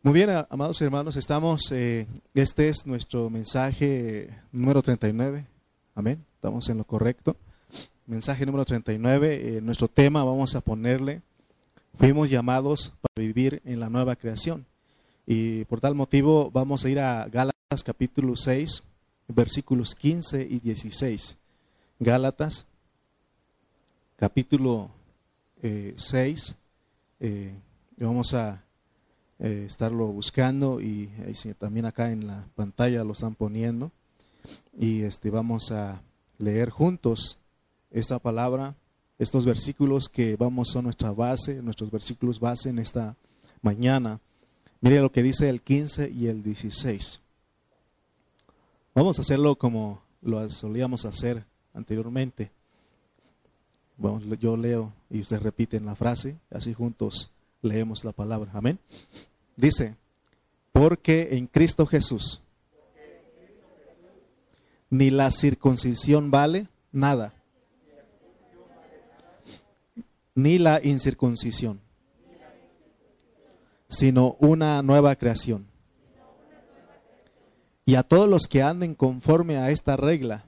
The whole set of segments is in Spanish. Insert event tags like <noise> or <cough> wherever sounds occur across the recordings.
Muy bien, amados hermanos, estamos, eh, este es nuestro mensaje número 39, amén, estamos en lo correcto. Mensaje número 39, eh, nuestro tema vamos a ponerle, fuimos llamados para vivir en la nueva creación. Y por tal motivo vamos a ir a Gálatas capítulo 6, versículos 15 y 16. Gálatas capítulo 6, eh, vamos a eh, estarlo buscando y, también acá en la pantalla lo están poniendo. Y este, vamos a leer juntos esta palabra, estos versículos que vamos son nuestra base, nuestros versículos base en esta mañana. Mire lo que dice el 15 y el 16. Vamos a hacerlo como lo solíamos hacer anteriormente. yo leo y usted repiten la frase, así juntos leemos la palabra. Amén. Dice, porque en Cristo Jesús ni la circuncisión vale nada, ni la incircuncisión, sino una nueva creación. Y a todos los que anden conforme a esta regla,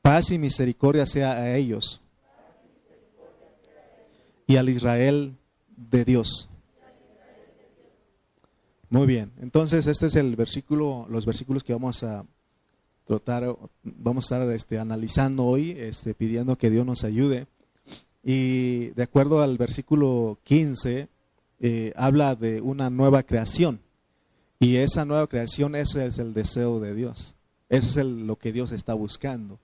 paz y misericordia sea a ellos y al Israel de Dios. Muy bien, entonces este es el versículo, los versículos que vamos a tratar, vamos a estar este, analizando hoy, este, pidiendo que Dios nos ayude. Y de acuerdo al versículo 15, eh, habla de una nueva creación. Y esa nueva creación, ese es el deseo de Dios. Eso es lo que Dios está buscando.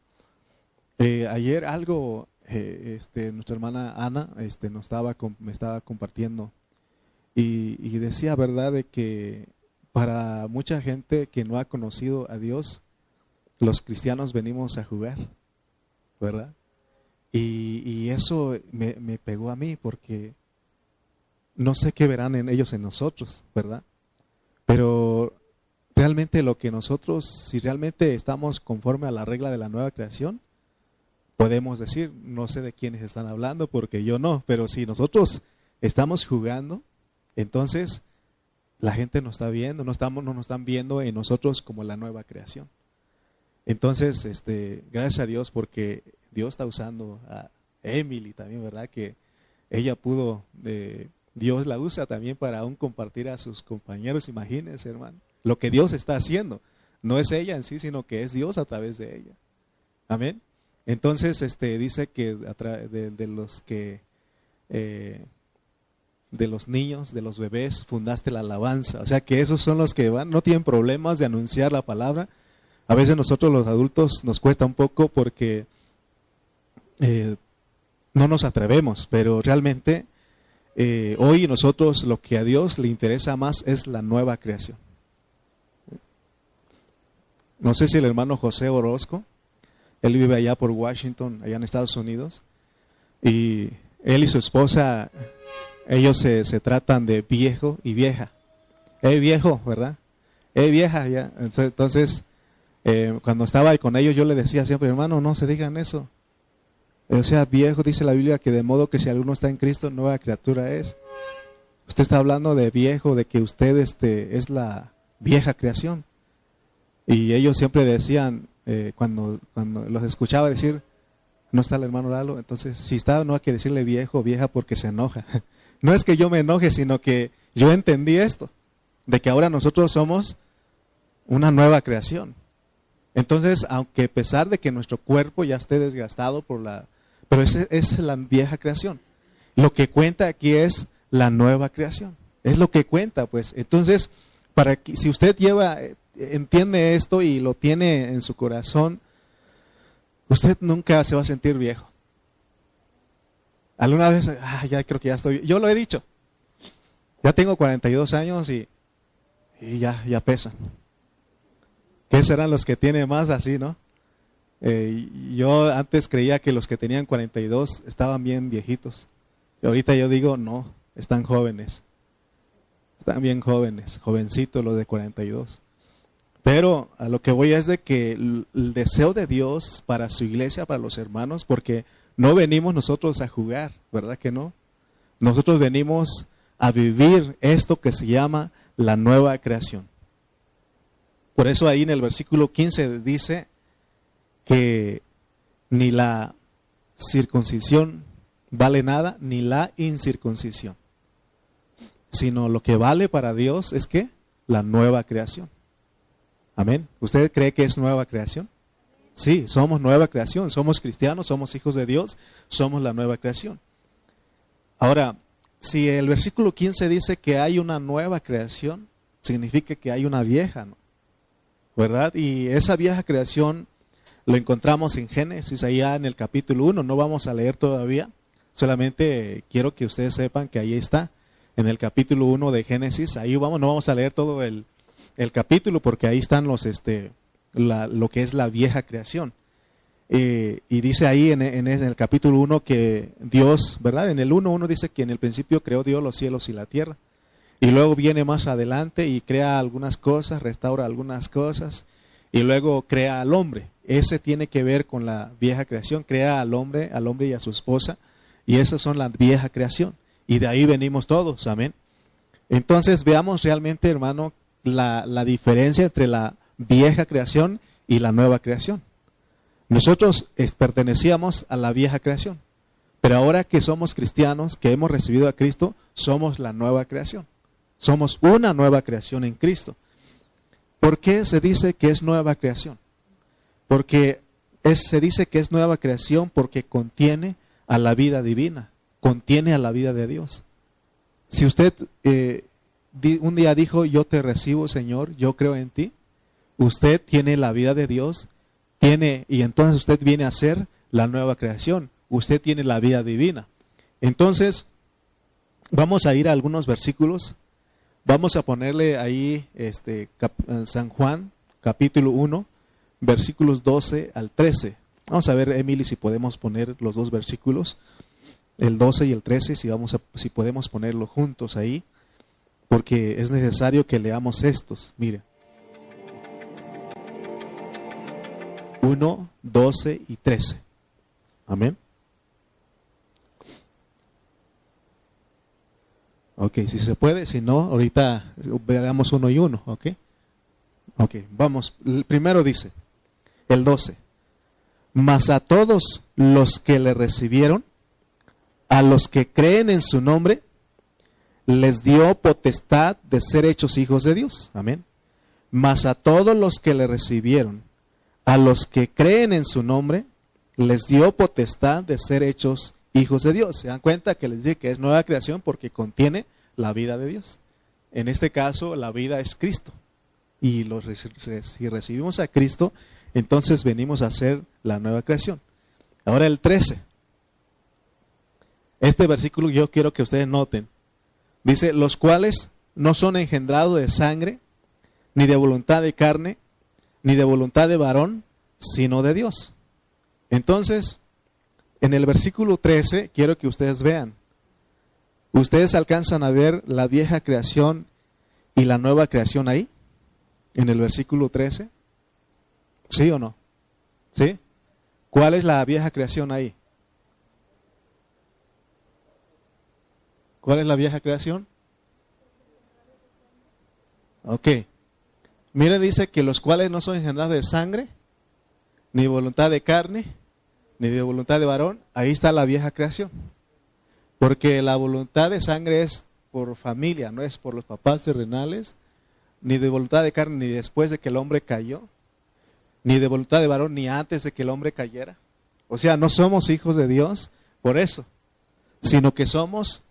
Eh, ayer algo eh, este, nuestra hermana Ana este, nos estaba, me estaba compartiendo y, decía, ¿verdad?, de que para mucha gente que no ha conocido a Dios, los cristianos venimos a jugar, ¿verdad? Y, eso me, me, pegó a mí porque no sé qué verán en ellos en nosotros, ¿verdad? Pero realmente lo que nosotros, si realmente estamos conforme a la regla de la nueva creación, podemos decir, no sé de quiénes están hablando porque yo no, pero si nosotros estamos jugando, entonces la gente nos está viendo, no, estamos, no nos están viendo en nosotros como la nueva creación. Entonces, este, gracias a Dios porque Dios está usando a Emily también, ¿verdad? Que ella pudo, eh, Dios la usa también para aún compartir a sus compañeros, imagínense, hermano, lo que Dios está haciendo. No es ella en sí, sino que es Dios a través de ella. Amén. Entonces, este, dice que de, los que, eh, de los niños, de los bebés, fundaste la alabanza. O sea que esos son los que van, no tienen problemas de anunciar la palabra. A veces nosotros los adultos nos cuesta un poco porque eh, no nos atrevemos, pero realmente eh, hoy nosotros lo que a Dios le interesa más es la nueva creación. No sé si el hermano José Orozco él vive allá por Washington, allá en Estados Unidos. Y él y su esposa, ellos se, tratan de viejo y vieja. Eh, viejo, ¿verdad? Eh, vieja, ya. Entonces, eh, cuando estaba ahí con ellos, yo le decía siempre, hermano, no se digan eso. O sea, viejo, dice la Biblia que de modo que si alguno está en Cristo, nueva criatura es. Usted está hablando de viejo, de que usted este, es la vieja creación. Y ellos siempre decían, eh, cuando, cuando los escuchaba decir, no está el hermano Lalo, entonces si está, no hay que decirle viejo vieja porque se enoja. <laughs> No es que yo me enoje, sino que yo entendí esto, de que ahora nosotros somos una nueva creación. Entonces, aunque a pesar de que nuestro cuerpo ya esté desgastado por la... Pero esa es la vieja creación. Lo que cuenta aquí es la nueva creación. Es lo que cuenta, pues. Entonces, para que, si usted lleva entiende esto y lo tiene en su corazón, usted nunca se va a sentir viejo. Alguna vez, ah, ya creo que ya estoy, yo lo he dicho, ya tengo 42 años y, y ya, ya pesan. ¿Qué serán los que tienen más así, no? Eh, yo antes creía que los que tenían 42 estaban bien viejitos. Y ahorita yo digo, no, están jóvenes. Están bien jóvenes, jovencitos los de 42. Pero a lo que voy es de que el, deseo de Dios para su iglesia, para los hermanos, porque no venimos nosotros a jugar, ¿verdad que no? Nosotros venimos a vivir esto que se llama la nueva creación. Por eso ahí en el versículo 15 dice que ni la circuncisión vale nada, ni la incircuncisión, sino lo que vale para Dios es que la nueva creación. Amén. ¿Usted cree que es nueva creación? Sí, somos nueva creación, somos cristianos, somos hijos de Dios, somos la nueva creación. Ahora, si el versículo 15 dice que hay una nueva creación, significa que hay una vieja, ¿no? ¿verdad? Y esa vieja creación lo encontramos en Génesis, allá en el capítulo 1, no vamos a leer todavía, solamente quiero que ustedes sepan que ahí está, en el capítulo 1 de Génesis, ahí vamos, no vamos a leer todo el, el capítulo porque ahí están los, este, lo que es la vieja creación. Eh, y dice ahí en, en, el capítulo 1 que Dios, ¿verdad? En el 1.1 dice que en el principio creó Dios los cielos y la tierra. Y luego viene más adelante y crea algunas cosas, restaura algunas cosas y luego crea al hombre. Ese tiene que ver con la vieja creación, crea al hombre, al hombre y a su esposa y esas son la vieja creación. Y de ahí venimos todos, amén. Entonces veamos realmente, hermano, la, diferencia entre la vieja creación y la nueva creación. Nosotros pertenecíamos a la vieja creación, pero ahora que somos cristianos, que hemos recibido a Cristo, somos la nueva creación. Somos una nueva creación en Cristo. ¿Por qué se dice que es nueva creación? Porque se dice que es nueva creación porque contiene a la vida divina, contiene a la vida de Dios. Si usted eh, un día dijo, yo te recibo, Señor, yo creo en ti, usted tiene la vida de Dios, tiene, y entonces usted viene a ser la nueva creación, usted tiene la vida divina. Entonces, vamos a ir a algunos versículos Vamos a ponerle ahí este, San Juan, capítulo 1, versículos 12 al 13. Vamos a ver, Emily, si podemos poner los dos versículos, el 12 y el 13, si, vamos a, si podemos ponerlos juntos ahí, porque es necesario que leamos estos. Mire. 1, 12 y 13. Amén. Ok, si se puede, si no, ahorita veamos uno y uno, ok. Ok, vamos. El primero dice, el 12. Mas a todos los que le recibieron, a los que creen en su nombre, les dio potestad de ser hechos hijos de Dios. Amén. Mas a todos los que le recibieron, a los que creen en su nombre, les dio potestad de ser hechos hijos de Dios. Se dan cuenta que les dije que es nueva creación porque contiene la vida de Dios. En este caso, la vida es Cristo. Y si recibimos a Cristo, entonces venimos a ser la nueva creación. Ahora el 13. Este versículo yo quiero que ustedes noten. Dice, los cuales no son engendrados de sangre, ni de voluntad de carne, ni de voluntad de varón, sino de Dios. Entonces, en el versículo 13 quiero que ustedes vean. ¿Ustedes alcanzan a ver la vieja creación y la nueva creación ahí? En el versículo 13. ¿Sí o no? ¿Sí? ¿Cuál es la vieja creación ahí? ¿Cuál es la vieja creación? Ok. Mire, dice que los cuales no son engendrados de sangre, ni voluntad de carne, ni de voluntad de varón, ahí está la vieja creación. Porque la voluntad de sangre es por familia, no es por los papás terrenales, ni de voluntad de carne, ni después de que el hombre cayó, ni de voluntad de varón, ni antes de que el hombre cayera. O sea, no somos hijos de Dios por eso, sino que somos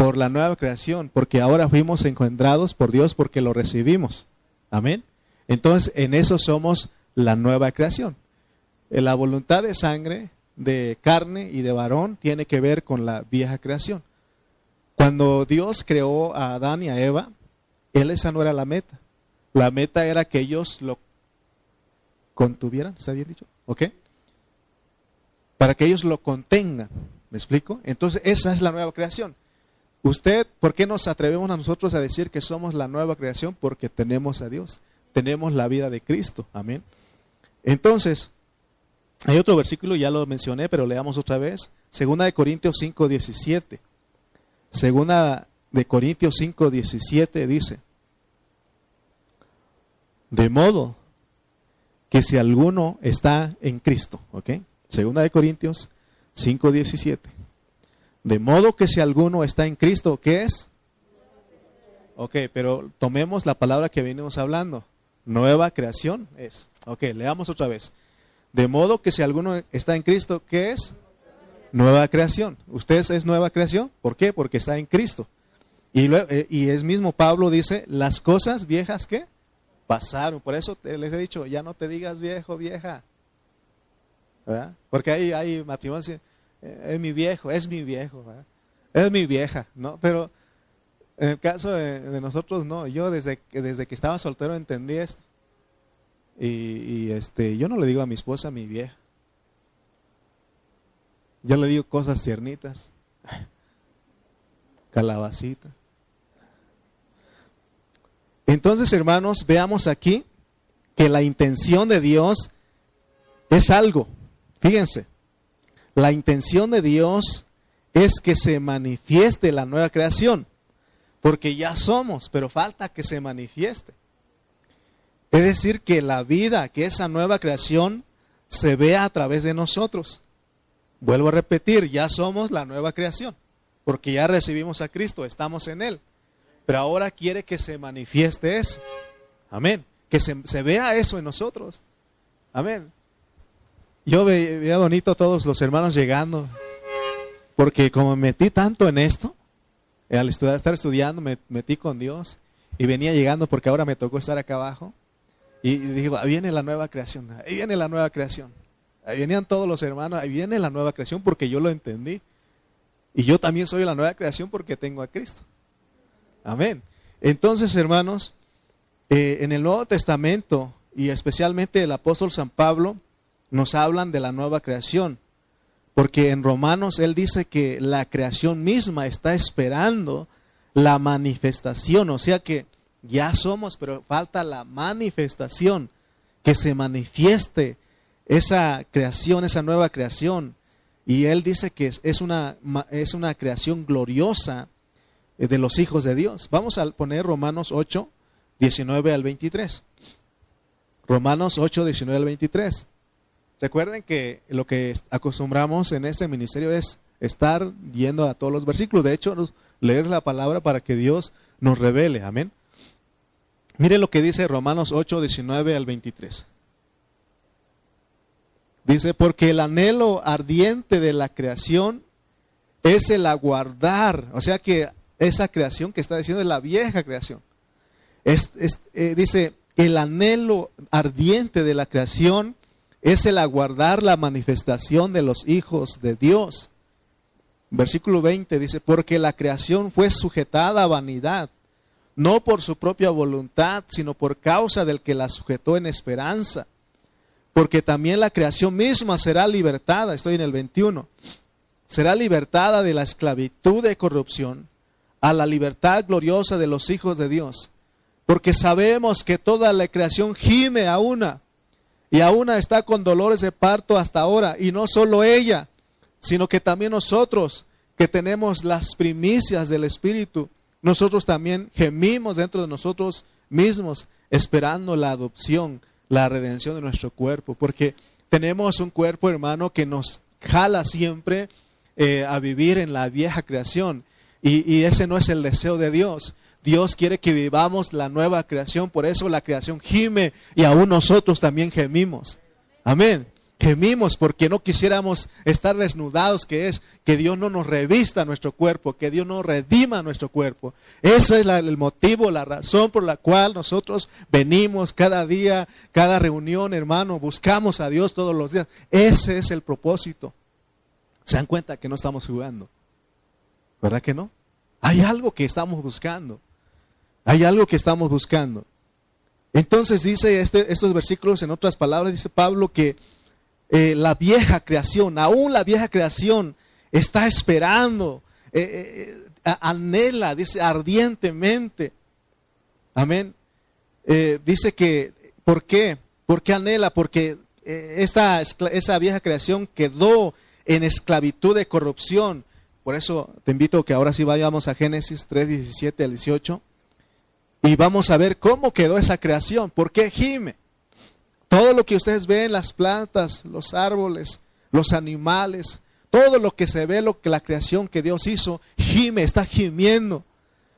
por la nueva creación, porque ahora fuimos engendrados por Dios porque lo recibimos. Amén. Entonces, en eso somos la nueva creación. En la voluntad de sangre, de carne y de varón, tiene que ver con la vieja creación. Cuando Dios creó a Adán y a Eva, él esa no era la meta. La meta era que ellos lo contuvieran, ¿está bien dicho? ¿Ok? Para que ellos lo contengan. ¿Me explico? Entonces, esa es la nueva creación. Usted, ¿por qué nos atrevemos a nosotros a decir que somos la nueva creación? Porque tenemos a Dios, tenemos la vida de Cristo. Amén. Entonces, hay otro versículo, ya lo mencioné, pero leamos otra vez. Segunda de Corintios 5, 17. Segunda de Corintios 5, 17 dice, de modo que si alguno está en Cristo, ¿ok? Segunda de Corintios 5, 17. De modo que si alguno está en Cristo, ¿qué es? Ok, pero tomemos la palabra que venimos hablando. Nueva creación es. Ok, leamos otra vez. De modo que si alguno está en Cristo, ¿qué es? Nueva creación. ¿Usted es nueva creación? ¿Por qué? Porque está en Cristo. Y, eh, es mismo Pablo dice, las cosas viejas que pasaron. Por eso les he dicho, ya no te digas viejo, vieja. ¿verdad? Porque hay, hay matrimonios, es mi viejo, es mi viejo, es mi vieja, ¿no? Pero en el caso de, nosotros, no. Yo desde, desde que estaba soltero entendí esto. Y, y, este, yo no le digo a mi esposa mi vieja. Yo le digo cosas tiernitas. Calabacita. Entonces, hermanos, veamos aquí que la intención de Dios es algo. Fíjense, la intención de Dios es que se manifieste la nueva creación, porque ya somos, pero falta que se manifieste. Es decir, que la vida, que esa nueva creación, se vea a través de nosotros. Vuelvo a repetir, ya somos la nueva creación, porque ya recibimos a Cristo, estamos en Él. Pero ahora quiere que se manifieste eso. Amén. Que se, vea eso en nosotros. Amén. Yo veía bonito a todos los hermanos llegando, porque como me metí tanto en esto, al estar estudiando, me metí con Dios y venía llegando porque ahora me tocó estar acá abajo. Y digo, ahí viene la nueva creación, ahí viene la nueva creación. Ahí venían todos los hermanos, ahí viene la nueva creación porque yo lo entendí. Y yo también soy la nueva creación porque tengo a Cristo. Amén. Entonces, hermanos, eh, en el Nuevo Testamento y especialmente el apóstol San Pablo nos hablan de la nueva creación, porque en Romanos él dice que la creación misma está esperando la manifestación, o sea que ya somos, pero falta la manifestación, que se manifieste esa creación, esa nueva creación. Y él dice que es una, es una creación gloriosa eh, de los hijos de Dios. Vamos a poner Romanos 8, 19 al 23. Romanos 8, 19 al 23. Recuerden que lo que acostumbramos en este ministerio es estar yendo a todos los versículos. De hecho, leer la palabra para que Dios nos revele. Amén. Mire lo que dice Romanos 8, 19 al 23. Dice, porque el anhelo ardiente de la creación es el aguardar. O sea que esa creación que está diciendo es la vieja creación. Eh, dice, el anhelo ardiente de la creación es el aguardar la manifestación de los hijos de Dios. Versículo 20 dice, porque la creación fue sujetada a vanidad, no por su propia voluntad, sino por causa del que la sujetó en esperanza. Porque también la creación misma será libertada, estoy en el 21, será libertada de la esclavitud de corrupción a la libertad gloriosa de los hijos de Dios. Porque sabemos que toda la creación gime a una y a una está con dolores de parto hasta ahora. Y no solo ella, sino que también nosotros que tenemos las primicias del Espíritu, nosotros también gemimos dentro de nosotros mismos esperando la adopción, la redención de nuestro cuerpo. Porque tenemos un cuerpo, hermano, que nos jala siempre eh, a vivir en la vieja creación y, ese no es el deseo de Dios. Dios quiere que vivamos la nueva creación, por eso la creación gime y aún nosotros también gemimos. Amén. Gemimos porque no quisiéramos estar desnudados, que es que Dios no nos revista nuestro cuerpo, que Dios no redima nuestro cuerpo. Ese es el motivo, la razón por la cual nosotros venimos cada día, cada reunión, hermano, buscamos a Dios todos los días. Ese es el propósito. Se dan cuenta que no estamos jugando. ¿Verdad que no? Hay algo que estamos buscando. Hay algo que estamos buscando. Entonces dice este, estos versículos, en otras palabras, dice Pablo que eh, la vieja creación, aún la vieja creación, está esperando, eh, eh, anhela, dice ardientemente. Amén. dice que, ¿por qué? ¿Por qué anhela? Porque esta, esa vieja creación quedó en esclavitud de corrupción Por eso te invito a que ahora sí vayamos a Génesis 3, 17 al 18 y vamos a ver cómo quedó esa creación, por qué gime. Todo lo que ustedes ven, las plantas, los árboles, los animales, todo lo que se ve, lo que la creación que Dios hizo, gime, está gimiendo.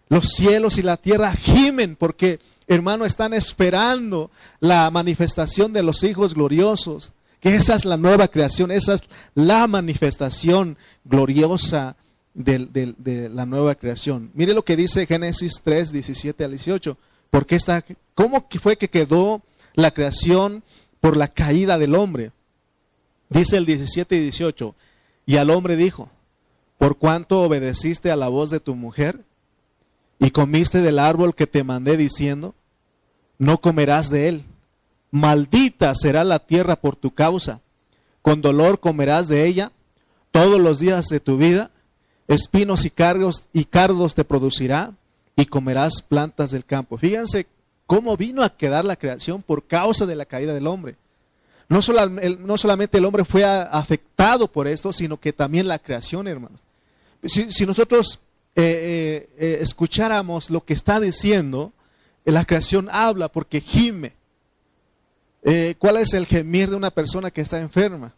Los cielos y la tierra gimen porque, hermano, están esperando la manifestación de los hijos gloriosos. Que esa es la nueva creación, esa es la manifestación gloriosa de, la nueva creación. Mire lo que dice Génesis 3, 17 al 18. Porque está, ¿Cómo fue que quedó la creación por la caída del hombre? Dice el 17 y 18. Y al hombre dijo, por cuanto obedeciste a la voz de tu mujer y comiste del árbol que te mandé diciendo, no comerás de él. Maldita será la tierra por tu causa. Con dolor comerás de ella todos los días de tu vida espinos y cargos y cardos te producirá y comerás plantas del campo. Fíjense cómo vino a quedar la creación por causa de la caída del hombre. No, no solamente el hombre fue afectado por esto, sino que también la creación, hermanos. Si, nosotros eh, eh, eh, escucháramos lo que está diciendo, la creación habla porque gime. ¿Cuál es el gemir de una persona que está enferma?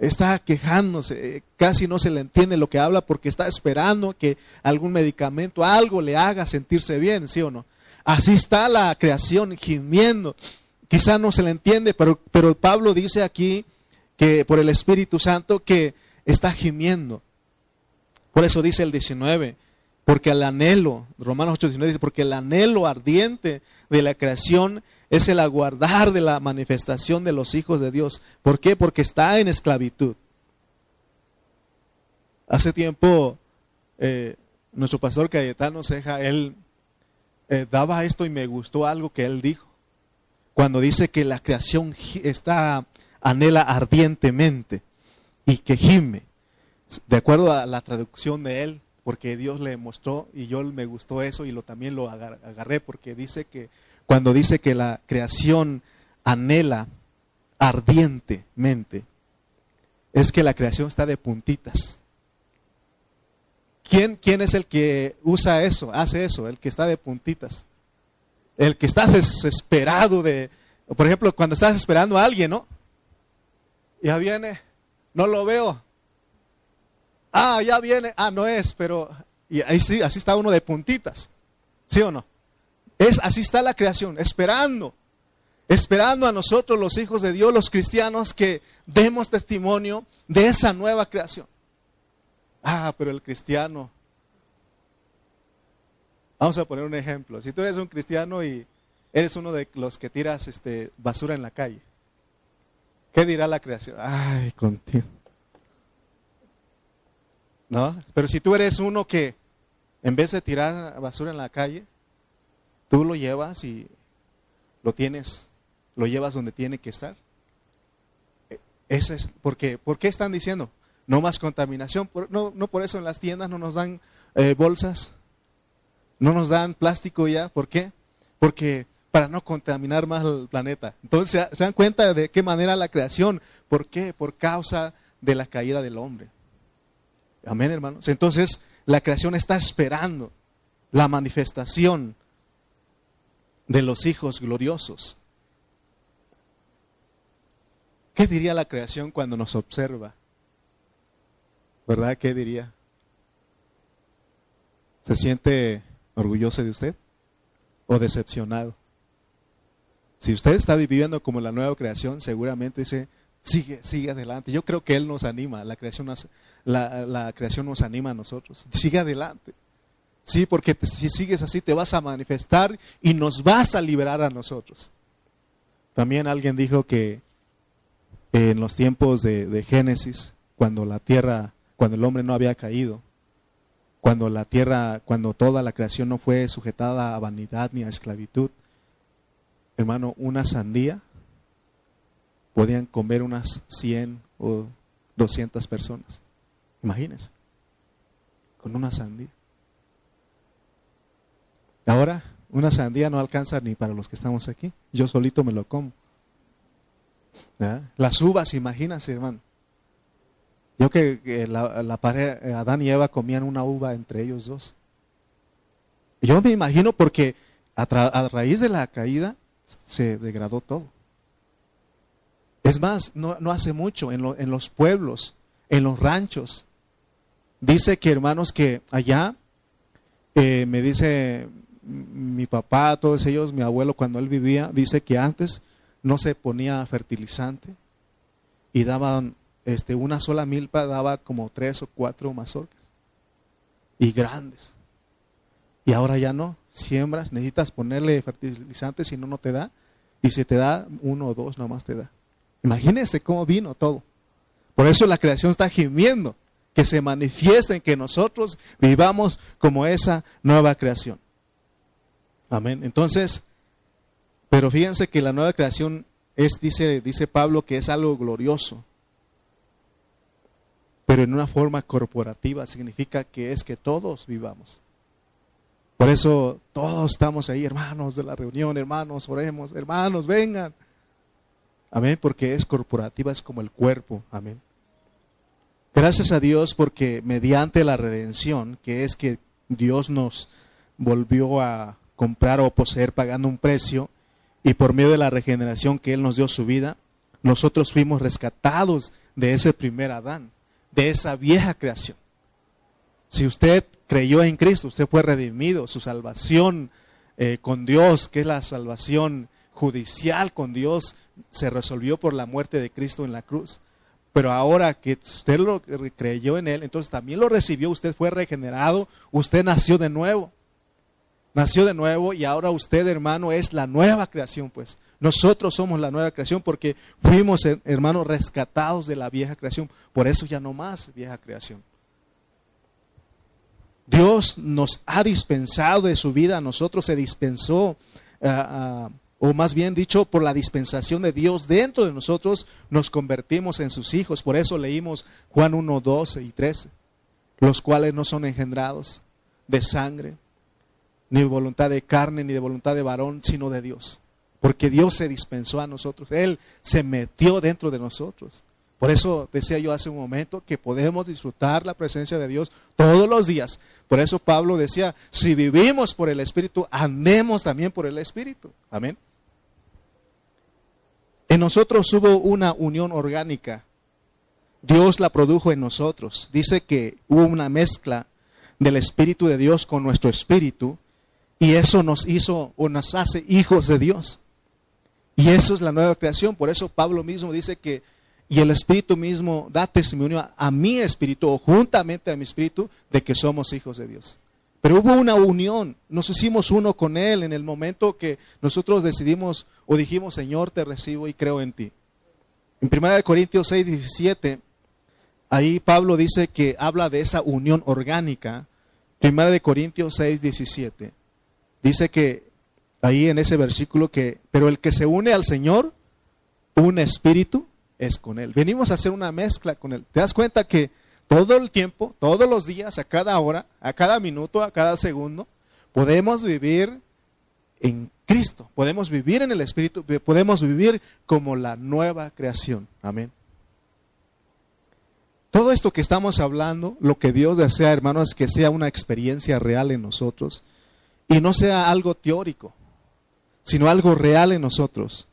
Está quejándose, casi no se le entiende lo que habla porque está esperando que algún medicamento, algo le haga sentirse bien, ¿sí o no? Así está la creación gimiendo. Quizá no se le entiende, pero, pero Pablo dice aquí que por el Espíritu Santo que está gimiendo. Por eso dice el 19, porque el anhelo, Romanos 8, 19 dice, porque el anhelo ardiente de la creación es el aguardar de la manifestación de los hijos de Dios. ¿Por qué? Porque está en esclavitud. Hace tiempo, eh, nuestro pastor Cayetano Ceja, él eh, daba esto y me gustó algo que él dijo. Cuando dice que la creación está, anhela ardientemente y que gime. De acuerdo a la traducción de él, porque Dios le mostró y yo me gustó eso y lo también lo agarré porque dice que cuando dice que la creación anhela ardientemente, es que la creación está de puntitas. ¿Quién, ¿Quién es el que usa eso, hace eso? El que está de puntitas. El que está desesperado de, por ejemplo, cuando estás esperando a alguien, ¿no? Ya viene, no lo veo. Ah, ya viene, ah, no es, pero y ahí sí, así está uno de puntitas. ¿Sí o no? Es, así está la creación, esperando, esperando a nosotros los hijos de Dios, los cristianos, que demos testimonio de esa nueva creación. Ah, pero el cristiano. Vamos a poner un ejemplo. Si tú eres un cristiano y eres uno de los que tiras este, basura en la calle, ¿qué dirá la creación? Ay, contigo. ¿No? Pero si tú eres uno que en vez de tirar basura en la calle, Tú lo llevas y lo tienes, lo llevas donde tiene que estar. E, ese es porque, ¿Por qué están diciendo? No más contaminación. no, no por eso en las tiendas no nos dan eh, bolsas, no nos dan plástico ya. ¿Por qué? Porque para no contaminar más el planeta. Entonces, ¿se dan cuenta de qué manera la creación? ¿Por qué? Por causa de la caída del hombre. Amén, hermanos. Entonces, la creación está esperando la manifestación de los hijos gloriosos. ¿Qué diría la creación cuando nos observa? ¿Verdad? ¿Qué diría? ¿Se siente orgulloso de usted o decepcionado? Si usted está viviendo como la nueva creación, seguramente dice, sigue, sigue adelante. Yo creo que Él nos anima, la creación la, la creación nos anima a nosotros. Sigue adelante. Sí, porque si sigues así te vas a manifestar y nos vas a liberar a nosotros. También alguien dijo que en los tiempos de, de Génesis, cuando la tierra, cuando el hombre no había caído, cuando la tierra, cuando toda la creación no fue sujetada a vanidad ni a esclavitud, hermano, una sandía podían comer unas 100 o 200 personas. Imagínense, con una sandía. Ahora, una sandía no alcanza ni para los que estamos aquí. Yo solito me lo como. Las uvas, imagínense, hermano. Yo que, la, la pareja, Adán y Eva comían una uva entre ellos dos. Yo me imagino porque a, raíz de la caída se degradó todo. Es más, no, hace mucho, en, en, los pueblos, en los ranchos, dice que hermanos que allá, eh, me dice mi papá, todos ellos, mi abuelo cuando él vivía, dice que antes no se ponía fertilizante y daban este, una sola milpa daba como tres o cuatro mazorcas. Y grandes. Y ahora ya no. Siembras, necesitas ponerle fertilizantes, si no, no te da. Y si te da, uno o dos nomás te da. Imagínense cómo vino todo. Por eso la creación está gimiendo. Que se manifieste en que nosotros vivamos como esa nueva creación. Amén. Entonces, pero fíjense que la nueva creación es, dice, dice Pablo, que es algo glorioso pero en una forma corporativa significa que es que todos vivamos. Por eso todos estamos ahí, hermanos de la reunión, hermanos, oremos, hermanos, vengan. Amén, porque es corporativa, es como el cuerpo. Amén. Gracias a Dios porque mediante la redención, que es que Dios nos volvió a comprar o poseer pagando un precio, y por medio de la regeneración que Él nos dio su vida, nosotros fuimos rescatados de ese primer Adán de esa vieja creación. Si usted creyó en Cristo, usted fue redimido, su salvación eh, con Dios, que es la salvación judicial con Dios, se resolvió por la muerte de Cristo en la cruz. Pero ahora que usted lo creyó en Él, entonces también lo recibió, usted fue regenerado, usted nació de nuevo. Nació de nuevo y ahora usted, hermano, es la nueva creación, pues. Nosotros somos la nueva creación porque fuimos, hermanos, rescatados de la vieja creación. Por eso ya no más vieja creación. Dios nos ha dispensado de su vida, a nosotros se dispensó, ah, ah, o más bien dicho, por la dispensación de Dios dentro de nosotros, nos convertimos en sus hijos. Por eso leímos Juan 1, 12 y 13, los cuales no son engendrados de sangre, ni de voluntad de carne, ni de voluntad de varón, sino de Dios porque Dios se dispensó a nosotros, Él se metió dentro de nosotros. Por eso decía yo hace un momento que podemos disfrutar la presencia de Dios todos los días. Por eso Pablo decía, si vivimos por el Espíritu, andemos también por el Espíritu. Amén. En nosotros hubo una unión orgánica. Dios la produjo en nosotros. Dice que hubo una mezcla del Espíritu de Dios con nuestro Espíritu y eso nos hizo o nos hace hijos de Dios. Y eso es la nueva creación. Por eso Pablo mismo dice que, y el Espíritu mismo da testimonio a, mi espíritu o juntamente a mi espíritu de que somos hijos de Dios. Pero hubo una unión, nos hicimos uno con Él en el momento que nosotros decidimos o dijimos, Señor, te recibo y creo en ti. En 1 Corintios 6, 17, ahí Pablo dice que habla de esa unión orgánica. 1 Corintios 6, 17, dice que ahí en ese versículo que, pero el que se une al Señor, un espíritu es con Él. Venimos a hacer una mezcla con Él. ¿Te das cuenta que todo el tiempo, todos los días, a cada hora, a cada minuto, a cada segundo, podemos vivir en Cristo, podemos vivir en el Espíritu, podemos vivir como la nueva creación. Amén. Todo esto que estamos hablando, lo que Dios desea, hermanos, es que sea una experiencia real en nosotros y no sea algo teórico sino algo real en nosotros.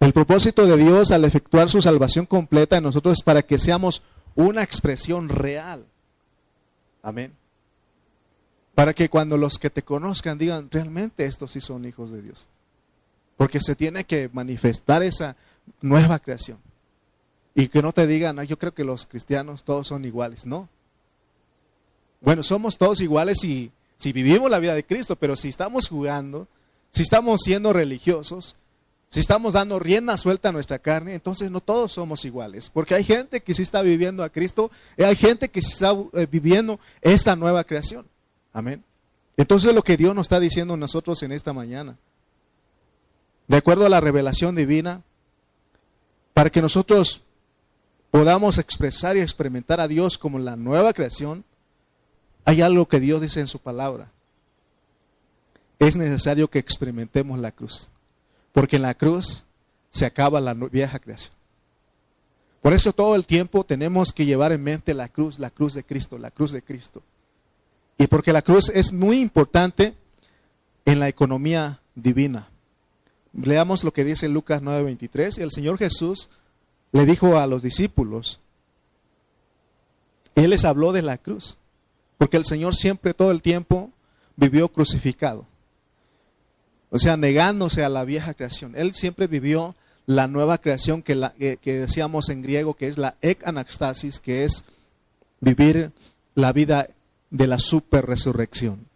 El propósito de Dios al efectuar su salvación completa en nosotros es para que seamos una expresión real. Amén. Para que cuando los que te conozcan digan, realmente estos sí son hijos de Dios. Porque se tiene que manifestar esa nueva creación. Y que no te digan, yo creo que los cristianos todos son iguales. No. Bueno, somos todos iguales si, si vivimos la vida de Cristo, pero si estamos jugando, si estamos siendo religiosos, si estamos dando rienda suelta a nuestra carne, entonces no todos somos iguales. Porque hay gente que sí está viviendo a Cristo y hay gente que sí está eh, viviendo esta nueva creación. Amén. Entonces lo que Dios nos está diciendo nosotros en esta mañana, de acuerdo a la revelación divina, para que nosotros podamos expresar y experimentar a Dios como la nueva creación, hay algo que Dios dice en su palabra es necesario que experimentemos la cruz. Porque en la cruz se acaba la vieja creación. Por eso todo el tiempo tenemos que llevar en mente la cruz, la cruz de Cristo, la cruz de Cristo. Y porque la cruz es muy importante en la economía divina. Leamos lo que dice Lucas 9:23. El Señor Jesús le dijo a los discípulos, Él les habló de la cruz, porque el Señor siempre, todo el tiempo, vivió crucificado. O sea, negándose a la vieja creación. Él siempre vivió la nueva creación que, la, que, decíamos en griego, que es la ek anastasis, que es vivir la vida de la super resurrección.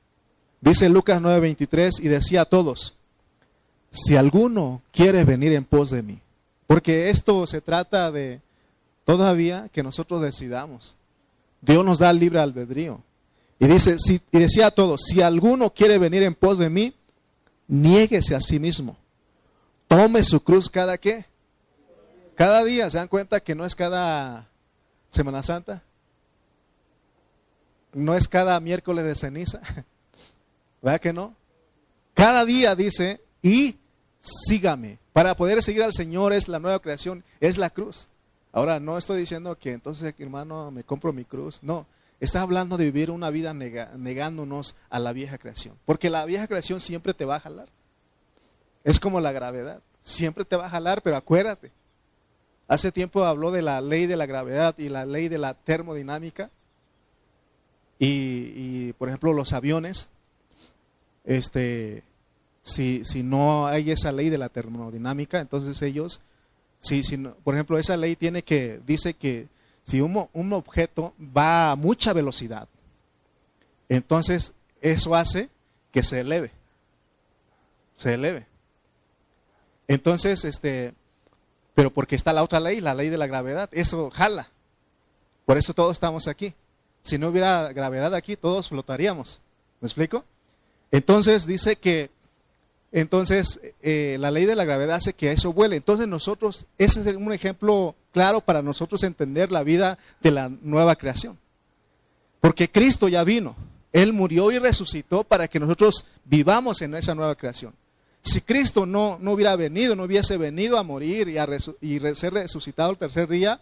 Dice Lucas 9:23 y decía a todos, si alguno quiere venir en pos de mí, porque esto se trata de todavía que nosotros decidamos. Dios nos da libre albedrío. Y dice, si, y decía a todos, si alguno quiere venir en pos de mí, niéguese a sí mismo. Tome su cruz cada qué? Cada día, ¿se dan cuenta que no es cada Semana Santa? No es cada miércoles de ceniza. <laughs> ¿Verdad que no? Cada día dice, y sígame. Para poder seguir al Señor es la nueva creación, es la cruz. Ahora, no estoy diciendo que entonces, hermano, me compro mi cruz. No, está hablando de vivir una vida negándonos a la vieja creación. Porque la vieja creación siempre te va a jalar. Es como la gravedad. Siempre te va a jalar, pero acuérdate. Hace tiempo habló de la ley de la gravedad y la ley de la termodinámica. Y, y por ejemplo, los aviones este, si, si no hay esa ley de la termodinámica, entonces ellos, si, si por ejemplo, esa ley tiene que, dice que si un, objeto va a mucha velocidad, entonces eso hace que se eleve, se eleve. Entonces, este, pero porque está la otra ley, la ley de la gravedad, eso jala. Por eso todos estamos aquí. Si no hubiera gravedad aquí, todos flotaríamos. ¿Me explico? Entonces dice que, entonces eh, la ley de la gravedad hace que eso vuele. Entonces nosotros, ese es un ejemplo claro para nosotros entender la vida de la nueva creación. Porque Cristo ya vino, Él murió y resucitó para que nosotros vivamos en esa nueva creación. Si Cristo no, no hubiera venido, no hubiese venido a morir y a y ser resucitado el tercer día,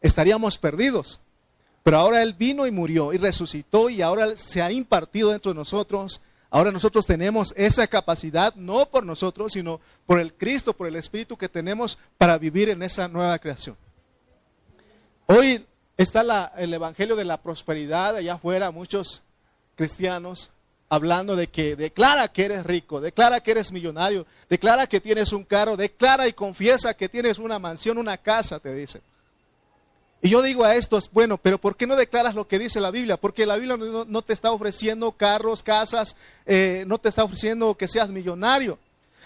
estaríamos perdidos. Pero ahora Él vino y murió y resucitó y ahora se ha impartido dentro de nosotros Ahora nosotros tenemos esa capacidad, no por nosotros, sino por el Cristo, por el Espíritu que tenemos para vivir en esa nueva creación. Hoy está el Evangelio de la prosperidad allá afuera, muchos cristianos hablando de que declara que eres rico, declara que eres millonario, declara que tienes un carro, declara y confiesa que tienes una mansión, una casa, te dicen. Y yo digo a estos, bueno, pero ¿por qué no declaras lo que dice la Biblia? Porque la Biblia no, te está ofreciendo carros, casas, eh, no te está ofreciendo que seas millonario.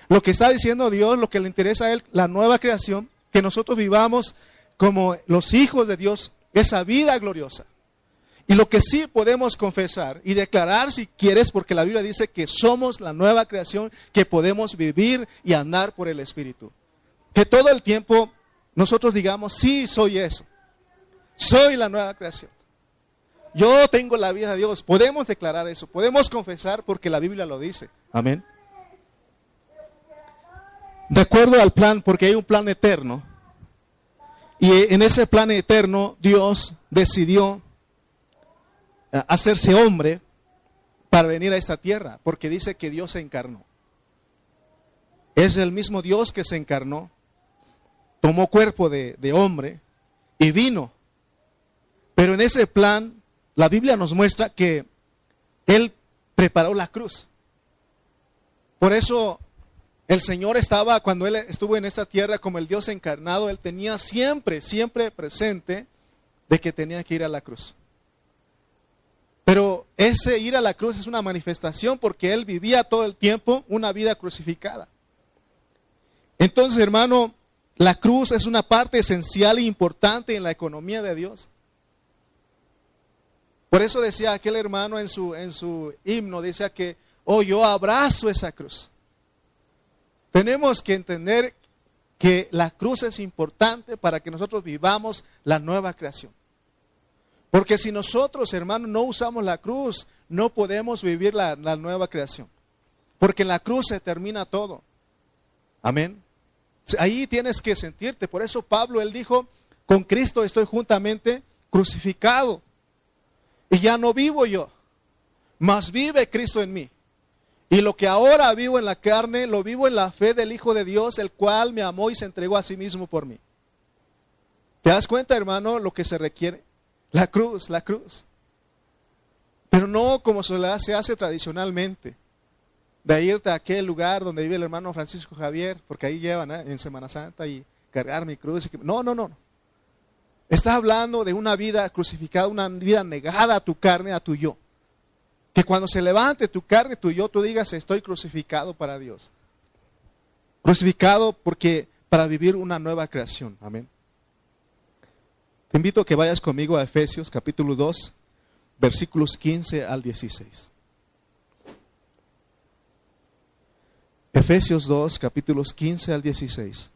Lo que está diciendo Dios, lo que le interesa a Él, la nueva creación, que nosotros vivamos como los hijos de Dios, esa vida gloriosa. Y lo que sí podemos confesar y declarar si quieres, porque la Biblia dice que somos la nueva creación, que podemos vivir y andar por el Espíritu. Que todo el tiempo nosotros digamos, sí, soy eso. Soy la nueva creación. Yo tengo la vida de Dios. Podemos declarar eso. Podemos confesar porque la Biblia lo dice. Amén. De acuerdo al plan, porque hay un plan eterno. Y en ese plan eterno Dios decidió eh, hacerse hombre para venir a esta tierra, porque dice que Dios se encarnó. Es el mismo Dios que se encarnó, tomó cuerpo de, de hombre y vino pero en ese plan, la Biblia nos muestra que Él preparó la cruz. Por eso el Señor estaba, cuando Él estuvo en esta tierra como el Dios encarnado, Él tenía siempre, siempre presente de que tenía que ir a la cruz. Pero ese ir a la cruz es una manifestación porque Él vivía todo el tiempo una vida crucificada. Entonces, hermano, la cruz es una parte esencial e importante en la economía de Dios. Por eso decía aquel hermano en su, en su himno, decía que, oh, yo abrazo esa cruz. Tenemos que entender que la cruz es importante para que nosotros vivamos la nueva creación. Porque si nosotros, hermanos, no usamos la cruz, no podemos vivir la, la nueva creación. Porque en la cruz se termina todo. Amén. Ahí tienes que sentirte. Por eso Pablo, él dijo, Con Cristo estoy juntamente crucificado. Y ya no vivo yo, mas vive Cristo en mí. Y lo que ahora vivo en la carne, lo vivo en la fe del Hijo de Dios, el cual me amó y se entregó a sí mismo por mí. ¿Te das cuenta, hermano, lo que se requiere? La cruz, la cruz. Pero no como se hace tradicionalmente, de irte a aquel lugar donde vive el hermano Francisco Javier, porque ahí llevan ¿eh? en Semana Santa y cargar mi cruz. No, no, no. Está hablando de una vida crucificada, una vida negada a tu carne, a tu yo. Que cuando se levante tu carne, tu yo, tú digas, estoy crucificado para Dios. Crucificado porque para vivir una nueva creación. Amén. Te invito a que vayas conmigo a Efesios capítulo 2, versículos 15 al 16. Efesios 2, capítulos 15 al 16.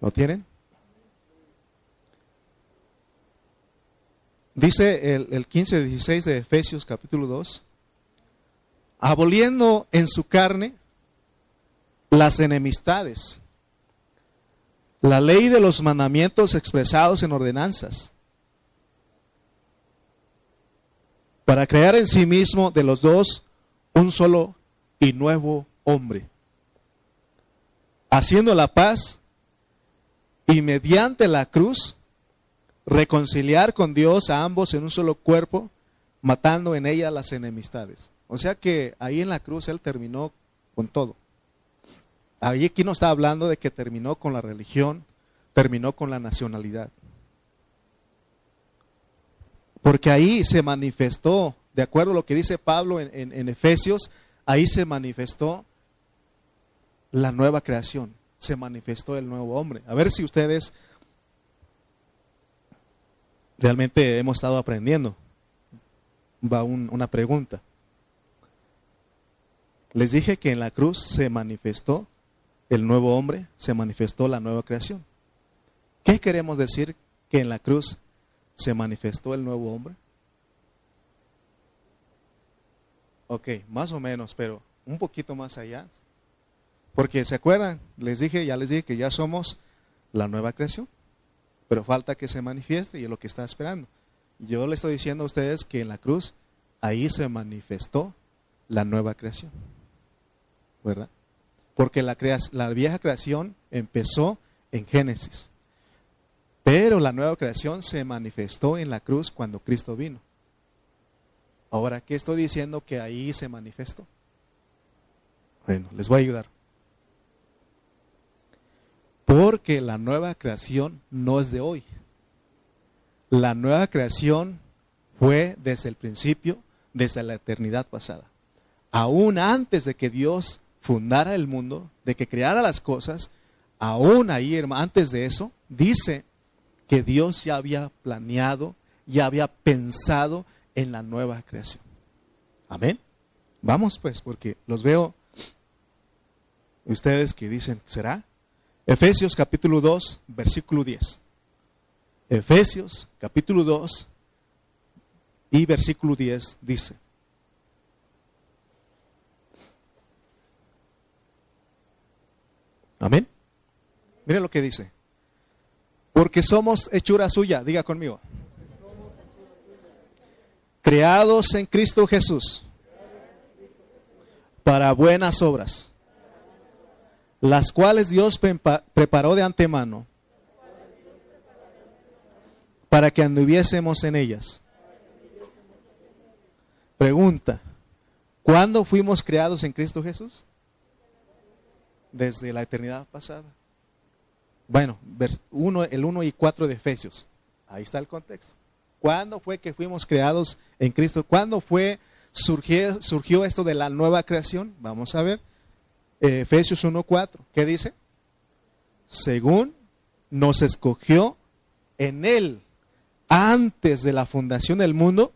¿Lo tienen? Dice el, el 15-16 de Efesios capítulo 2, aboliendo en su carne las enemistades, la ley de los mandamientos expresados en ordenanzas, para crear en sí mismo de los dos un solo y nuevo hombre, haciendo la paz y mediante la cruz reconciliar con Dios a ambos en un solo cuerpo, matando en ella las enemistades. O sea que ahí en la cruz Él terminó con todo. Ahí aquí no está hablando de que terminó con la religión, terminó con la nacionalidad. Porque ahí se manifestó, de acuerdo a lo que dice Pablo en, en Efesios, ahí se manifestó la nueva creación, se manifestó el nuevo hombre. A ver si ustedes realmente hemos estado aprendiendo. Va una pregunta. Les dije que en la cruz se manifestó el nuevo hombre, se manifestó la nueva creación. ¿Qué queremos decir que en la cruz se manifestó el nuevo hombre? Ok, más o menos, pero un poquito más allá. Porque se acuerdan, les dije, ya les dije que ya somos la nueva creación pero falta que se manifieste y es lo que está esperando. Yo le estoy diciendo a ustedes que en la cruz ahí se manifestó la nueva creación, ¿verdad? Porque la, vieja creación empezó en Génesis, pero la nueva creación se manifestó en la cruz cuando Cristo vino. Ahora, ¿qué estoy diciendo que ahí se manifestó? Bueno, les voy a ayudar. Porque la nueva creación no es de hoy. La nueva creación fue desde el principio, desde la eternidad pasada. Aún antes de que Dios fundara el mundo, de que creara las cosas, aún ahí, hermano, antes de eso, dice que Dios ya había planeado, ya había pensado en la nueva creación. Amén. Vamos pues, porque los veo ustedes que dicen, ¿será? Efesios capítulo 2, versículo 10. Efesios capítulo 2 y versículo 10 dice. Amén. Miren lo que dice. Porque somos hechura suya, diga conmigo. Creados en Cristo Jesús para buenas obras las cuales Dios preparó de antemano para que anduviésemos en ellas. Pregunta, ¿cuándo fuimos creados en Cristo Jesús? Desde la eternidad pasada. Bueno, el 1 y 4 de Efesios. Ahí está el contexto. ¿Cuándo fue que fuimos creados en Cristo? ¿Cuándo fue surgió esto de la nueva creación? Vamos a ver. Efesios 1.4. ¿Qué dice? Según nos escogió en Él antes de la fundación del mundo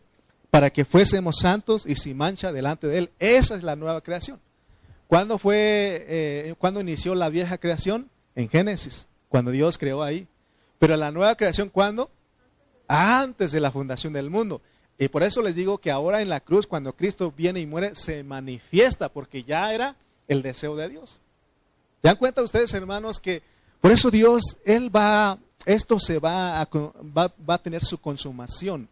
para que fuésemos santos y sin mancha delante de Él. Esa es la nueva creación. ¿Cuándo fue, eh, cuando inició la vieja creación? En Génesis, cuando Dios creó ahí. Pero la nueva creación, ¿cuándo? Antes de la fundación del mundo. Y por eso les digo que ahora en la cruz, cuando Cristo viene y muere, se manifiesta, porque ya era el deseo de Dios. ¿Se dan cuenta ustedes, hermanos, que por eso Dios, Él va, esto se va a, va, va a tener su consumación?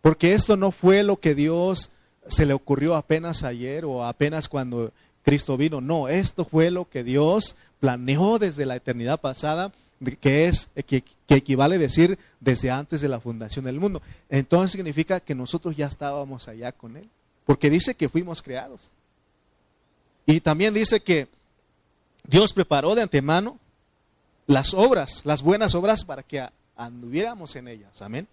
Porque esto no fue lo que Dios se le ocurrió apenas ayer o apenas cuando Cristo vino. No, esto fue lo que Dios planeó desde la eternidad pasada, que es que, equivale a decir desde antes de la fundación del mundo. Entonces significa que nosotros ya estábamos allá con Él, porque dice que fuimos creados. Y también dice que Dios preparó de antemano las obras, las buenas obras para que anduviéramos en ellas. Amén.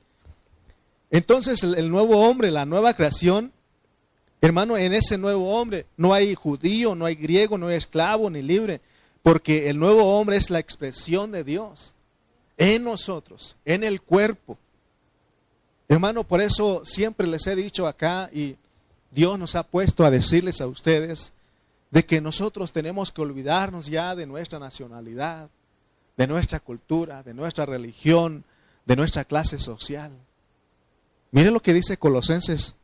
Entonces el, nuevo hombre, la nueva creación, hermano, en ese nuevo hombre no hay judío, no hay griego, no hay esclavo ni libre, porque el nuevo hombre es la expresión de Dios en nosotros, en el cuerpo. Hermano, por eso siempre les he dicho acá y Dios nos ha puesto a decirles a ustedes de que nosotros tenemos que olvidarnos ya de nuestra nacionalidad, de nuestra cultura, de nuestra religión, de nuestra clase social. Mire lo que dice Colosenses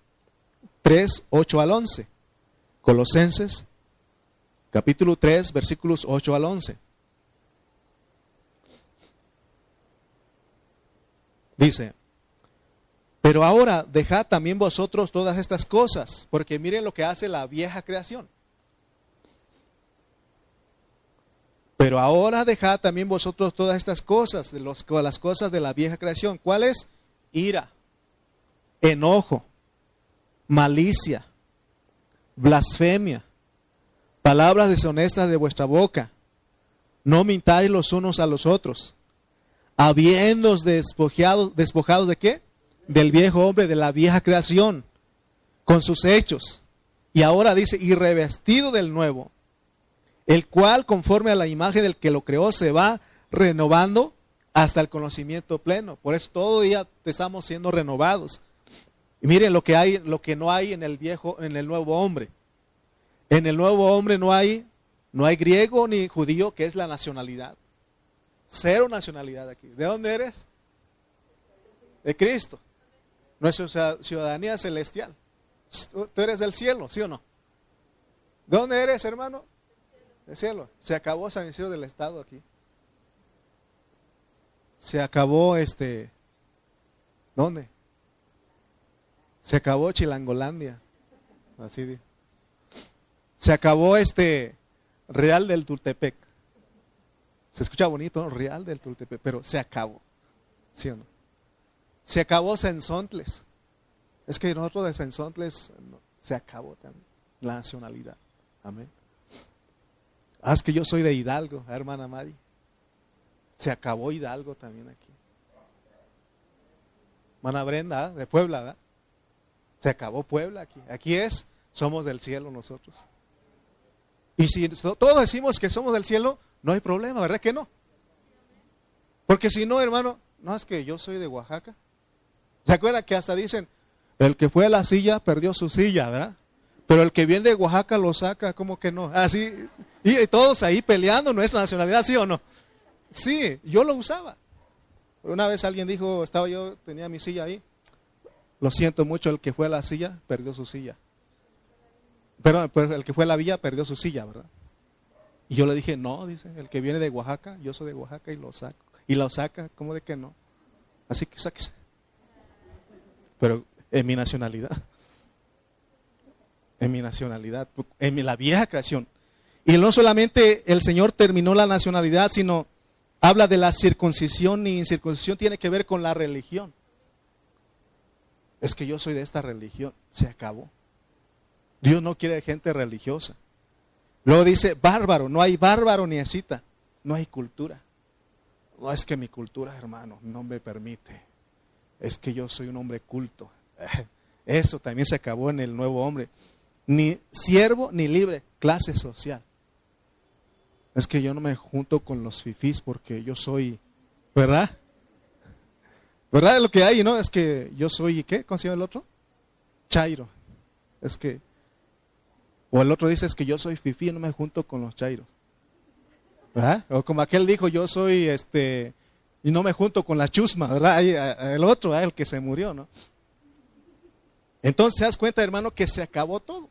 3, 8 al 11. Colosenses capítulo 3, versículos 8 al 11. Dice, pero ahora dejad también vosotros todas estas cosas, porque miren lo que hace la vieja creación. Pero ahora dejad también vosotros todas estas cosas, de los, las cosas de la vieja creación. ¿Cuál es? Ira, enojo, malicia, blasfemia, palabras deshonestas de vuestra boca. No mintáis los unos a los otros, habiendo despojados, despojados de qué? Del viejo hombre, de la vieja creación, con sus hechos. Y ahora dice, y revestido del nuevo, el cual conforme a la imagen del que lo creó se va renovando hasta el conocimiento pleno. Por eso todo día estamos siendo renovados. Miren lo que hay, lo que no hay en el viejo, en el nuevo hombre. En el nuevo hombre no hay, no hay griego ni judío, que es la nacionalidad. Cero nacionalidad aquí. ¿De dónde eres? De Cristo. Nuestra ciudadanía celestial. Tú eres del cielo, ¿sí o no? ¿De dónde eres, hermano? Se acabó San Isidro del Estado aquí. Se acabó este. ¿Dónde? Se acabó Chilangolandia. Así Se acabó este Real del Tultepec. Se escucha bonito, Real del Tultepec, pero se acabó. ¿Sí o no? Se acabó Sensontles. Es que nosotros de Sensontles se acabó también la nacionalidad. Amén. Ah, es que yo soy de Hidalgo, hermana Mari. Se acabó Hidalgo también aquí. Hermana Brenda, de Puebla, ¿verdad? Se acabó Puebla aquí. Aquí es, somos del cielo nosotros. Y si todos decimos que somos del cielo, no hay problema, ¿verdad que no? Porque si no, hermano, no es que yo soy de Oaxaca. ¿Se acuerdan que hasta dicen, el que fue a la silla perdió su silla, ¿verdad? Pero el que viene de Oaxaca lo saca, ¿cómo que no? Así, y todos ahí peleando nuestra nacionalidad, ¿sí o no? Sí, yo lo usaba. Una vez alguien dijo, estaba yo, tenía mi silla ahí, lo siento mucho, el que fue a la silla perdió su silla. Perdón, pues, el que fue a la villa perdió su silla, ¿verdad? Y yo le dije, no, dice, el que viene de Oaxaca, yo soy de Oaxaca y lo saco. Y lo saca, ¿cómo de que no? Así que sáquese. Pero en mi nacionalidad. En mi nacionalidad, en la vieja creación. Y no solamente el Señor terminó la nacionalidad, sino habla de la circuncisión y incircuncisión tiene que ver con la religión es que yo soy de esta religión. Se acabó. Dios no quiere gente religiosa. Luego dice, bárbaro, no hay bárbaro ni cita, no hay cultura. No es que mi cultura, hermano, no me permite. Es que yo soy un hombre culto. <laughs> Eso también se acabó en el nuevo hombre. Ni siervo ni libre, clase social. Es que yo no me junto con los fifís porque yo soy, ¿verdad? ¿Verdad? Lo que hay, ¿no? Es que yo soy, ¿qué? ¿Cómo se llama el otro? Chairo. Es que, o el otro dice, es que yo soy fifi y no me junto con los chairos. ¿Verdad? O como aquel dijo, yo soy, este, y no me junto con la chusma, ¿verdad? El otro, el que se murió, ¿no? Entonces, ¿te das cuenta, hermano, que se acabó todo?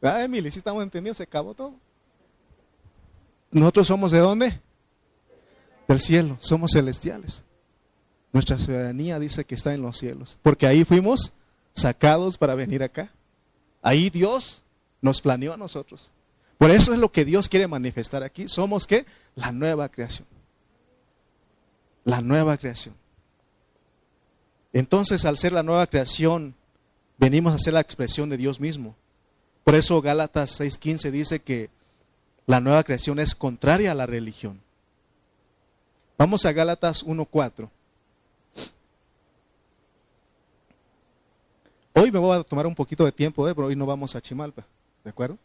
¿Verdad, Emily? Si estamos entendiendo, se acabó todo. nosotros somos de dónde? Del cielo, somos celestiales. Nuestra ciudadanía dice que está en los cielos, porque ahí fuimos sacados para venir acá. Ahí Dios nos planeó a nosotros. Por eso es lo que Dios quiere manifestar aquí. Somos qué? La nueva creación. La nueva creación. Entonces, al ser la nueva creación, venimos a ser la expresión de Dios mismo. Por eso Gálatas 6:15 dice que la nueva creación es contraria a la religión. Vamos a Gálatas 1:4. Hoy me voy a tomar un poquito de tiempo, ¿eh? pero hoy no vamos a Chimalpa, ¿de acuerdo?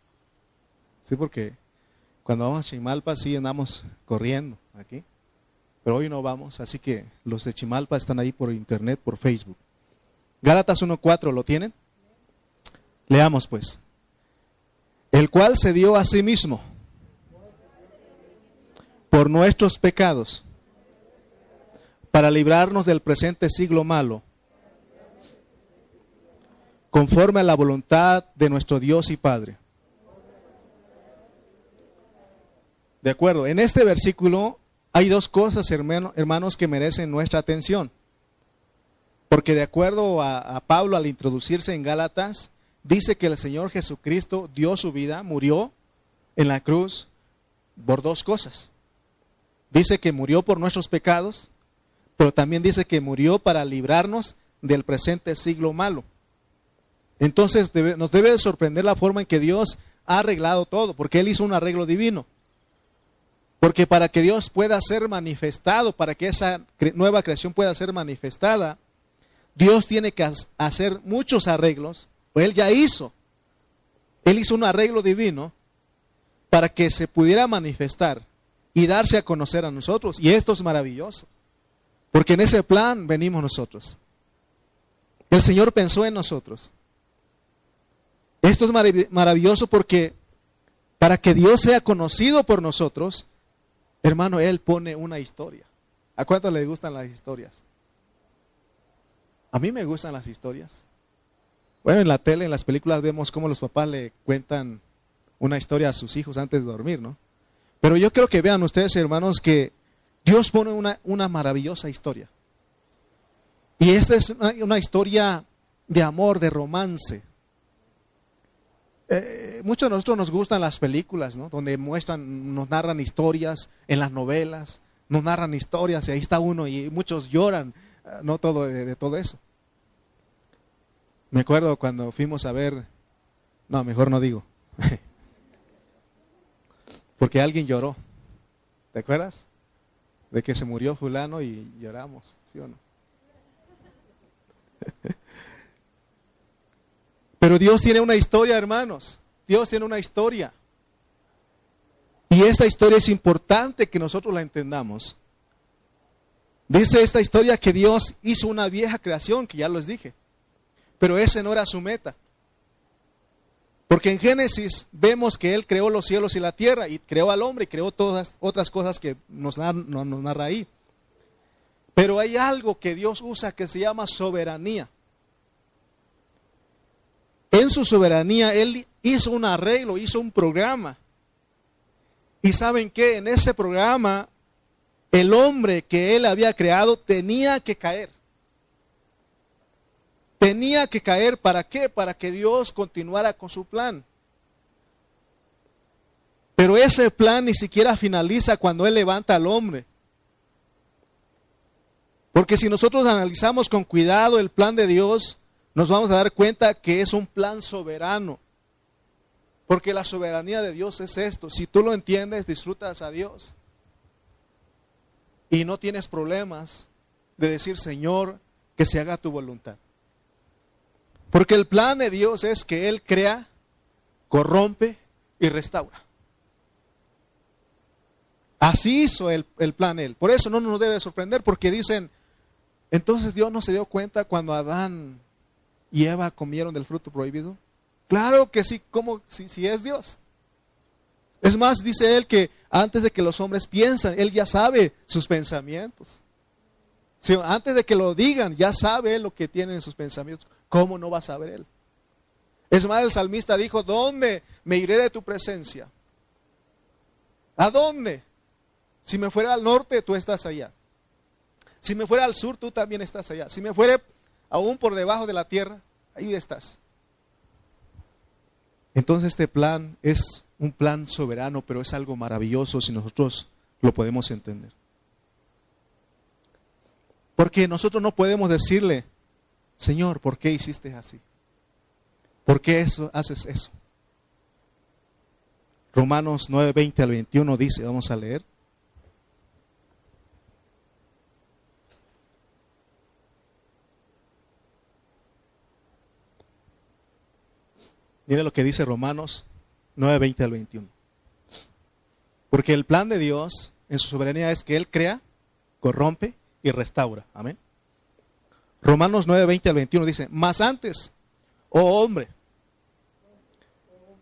Sí, porque cuando vamos a Chimalpa sí andamos corriendo aquí, pero hoy no vamos, así que los de Chimalpa están ahí por internet, por Facebook. Gálatas 1.4, ¿lo tienen? Leamos pues. El cual se dio a sí mismo por nuestros pecados, para librarnos del presente siglo malo conforme a la voluntad de nuestro Dios y Padre. De acuerdo, en este versículo hay dos cosas, hermanos, que merecen nuestra atención. Porque de acuerdo a, Pablo al introducirse en Gálatas, dice que el Señor Jesucristo dio su vida, murió en la cruz por dos cosas. Dice que murió por nuestros pecados, pero también dice que murió para librarnos del presente siglo malo. Entonces nos debe de sorprender la forma en que Dios ha arreglado todo, porque Él hizo un arreglo divino. Porque para que Dios pueda ser manifestado, para que esa nueva creación pueda ser manifestada, Dios tiene que hacer muchos arreglos, o Él ya hizo. Él hizo un arreglo divino para que se pudiera manifestar y darse a conocer a nosotros. Y esto es maravilloso, porque en ese plan venimos nosotros. El Señor pensó en nosotros. Esto es maravilloso porque para que Dios sea conocido por nosotros, hermano, Él pone una historia. ¿A cuántos le gustan las historias? A mí me gustan las historias. Bueno, en la tele, en las películas vemos cómo los papás le cuentan una historia a sus hijos antes de dormir, ¿no? Pero yo creo que vean ustedes, hermanos, que Dios pone una, una maravillosa historia. Y esta es una historia de amor, de romance, eh, muchos de nosotros nos gustan las películas, ¿no? Donde muestran, nos narran historias en las novelas, nos narran historias y ahí está uno y muchos lloran, eh, no todo de, todo eso. Me acuerdo cuando fuimos a ver, no, mejor no digo, <laughs> porque alguien lloró, ¿te acuerdas? De que se murió fulano y lloramos, ¿sí o no? <laughs> Pero Dios tiene una historia, hermanos. Dios tiene una historia. Y esta historia es importante que nosotros la entendamos. Dice esta historia que Dios hizo una vieja creación, que ya les dije. Pero ese no era su meta. Porque en Génesis vemos que Él creó los cielos y la tierra y creó al hombre y creó todas otras cosas que nos, nos narra ahí. Pero hay algo que Dios usa que se llama soberanía. En su soberanía, Él hizo un arreglo, hizo un programa. Y saben que en ese programa, el hombre que Él había creado tenía que caer. Tenía que caer para qué? Para que Dios continuara con su plan. Pero ese plan ni siquiera finaliza cuando Él levanta al hombre. Porque si nosotros analizamos con cuidado el plan de Dios, nos vamos a dar cuenta que es un plan soberano. Porque la soberanía de Dios es esto. Si tú lo entiendes, disfrutas a Dios. Y no tienes problemas de decir, Señor, que se haga tu voluntad. Porque el plan de Dios es que Él crea, corrompe y restaura. Así hizo el, el, plan Él. Por eso no nos debe sorprender, porque dicen, entonces Dios no se dio cuenta cuando Adán y Eva comieron del fruto prohibido? Claro que sí, como si, si es Dios. Es más, dice él que antes de que los hombres piensan, él ya sabe sus pensamientos. antes de que lo digan, ya sabe lo que tienen en sus pensamientos. ¿Cómo no va a saber él? Es más, el salmista dijo, ¿dónde me iré de tu presencia? ¿A dónde? Si me fuera al norte, tú estás allá. Si me fuera al sur, tú también estás allá. Si me fuera aún por debajo de la tierra, ahí estás. Entonces este plan es un plan soberano, pero es algo maravilloso si nosotros lo podemos entender. Porque nosotros no podemos decirle, Señor, ¿por qué hiciste así? ¿Por qué eso, haces eso? Romanos 9, 20 al 21 dice, vamos a leer. Mire lo que dice Romanos 9, 20 al 21. Porque el plan de Dios en su soberanía es que Él crea, corrompe y restaura. Amén. Romanos 9, 20 al 21 dice, más antes, oh hombre,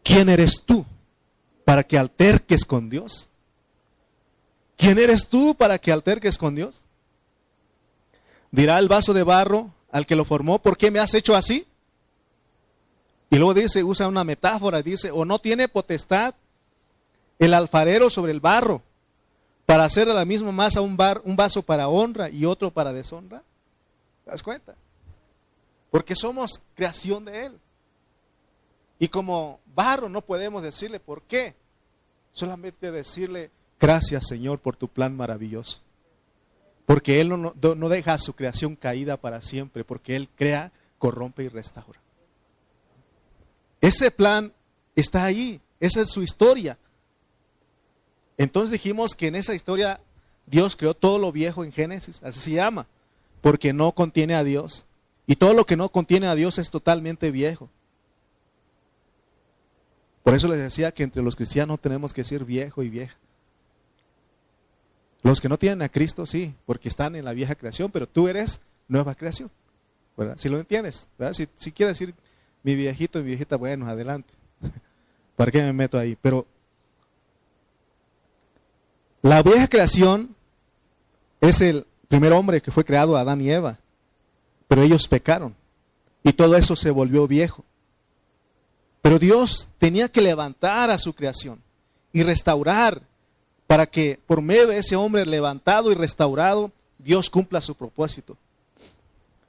¿quién eres tú para que alterques con Dios? ¿Quién eres tú para que alterques con Dios? Dirá el vaso de barro al que lo formó, ¿por qué me has hecho así? Y luego dice, usa una metáfora, dice, o no tiene potestad el alfarero sobre el barro para hacer a la misma masa un, bar, un vaso para honra y otro para deshonra. ¿Te das cuenta? Porque somos creación de Él. Y como barro no podemos decirle por qué. Solamente decirle, gracias Señor por tu plan maravilloso. Porque Él no, no deja su creación caída para siempre, porque Él crea, corrompe y restaura. Ese plan está ahí, esa es su historia. Entonces dijimos que en esa historia Dios creó todo lo viejo en Génesis, así se llama, porque no contiene a Dios. Y todo lo que no contiene a Dios es totalmente viejo. Por eso les decía que entre los cristianos tenemos que ser viejo y vieja. Los que no tienen a Cristo, sí, porque están en la vieja creación, pero tú eres nueva creación. Si lo entiendes, Si, quieres decir mi viejito y viejita, bueno, adelante. <laughs> ¿Para qué me meto ahí? Pero la vieja creación es el primer hombre que fue creado, Adán y Eva. Pero ellos pecaron. Y todo eso se volvió viejo. Pero Dios tenía que levantar a su creación y restaurar para que por medio de ese hombre levantado y restaurado, Dios cumpla su propósito.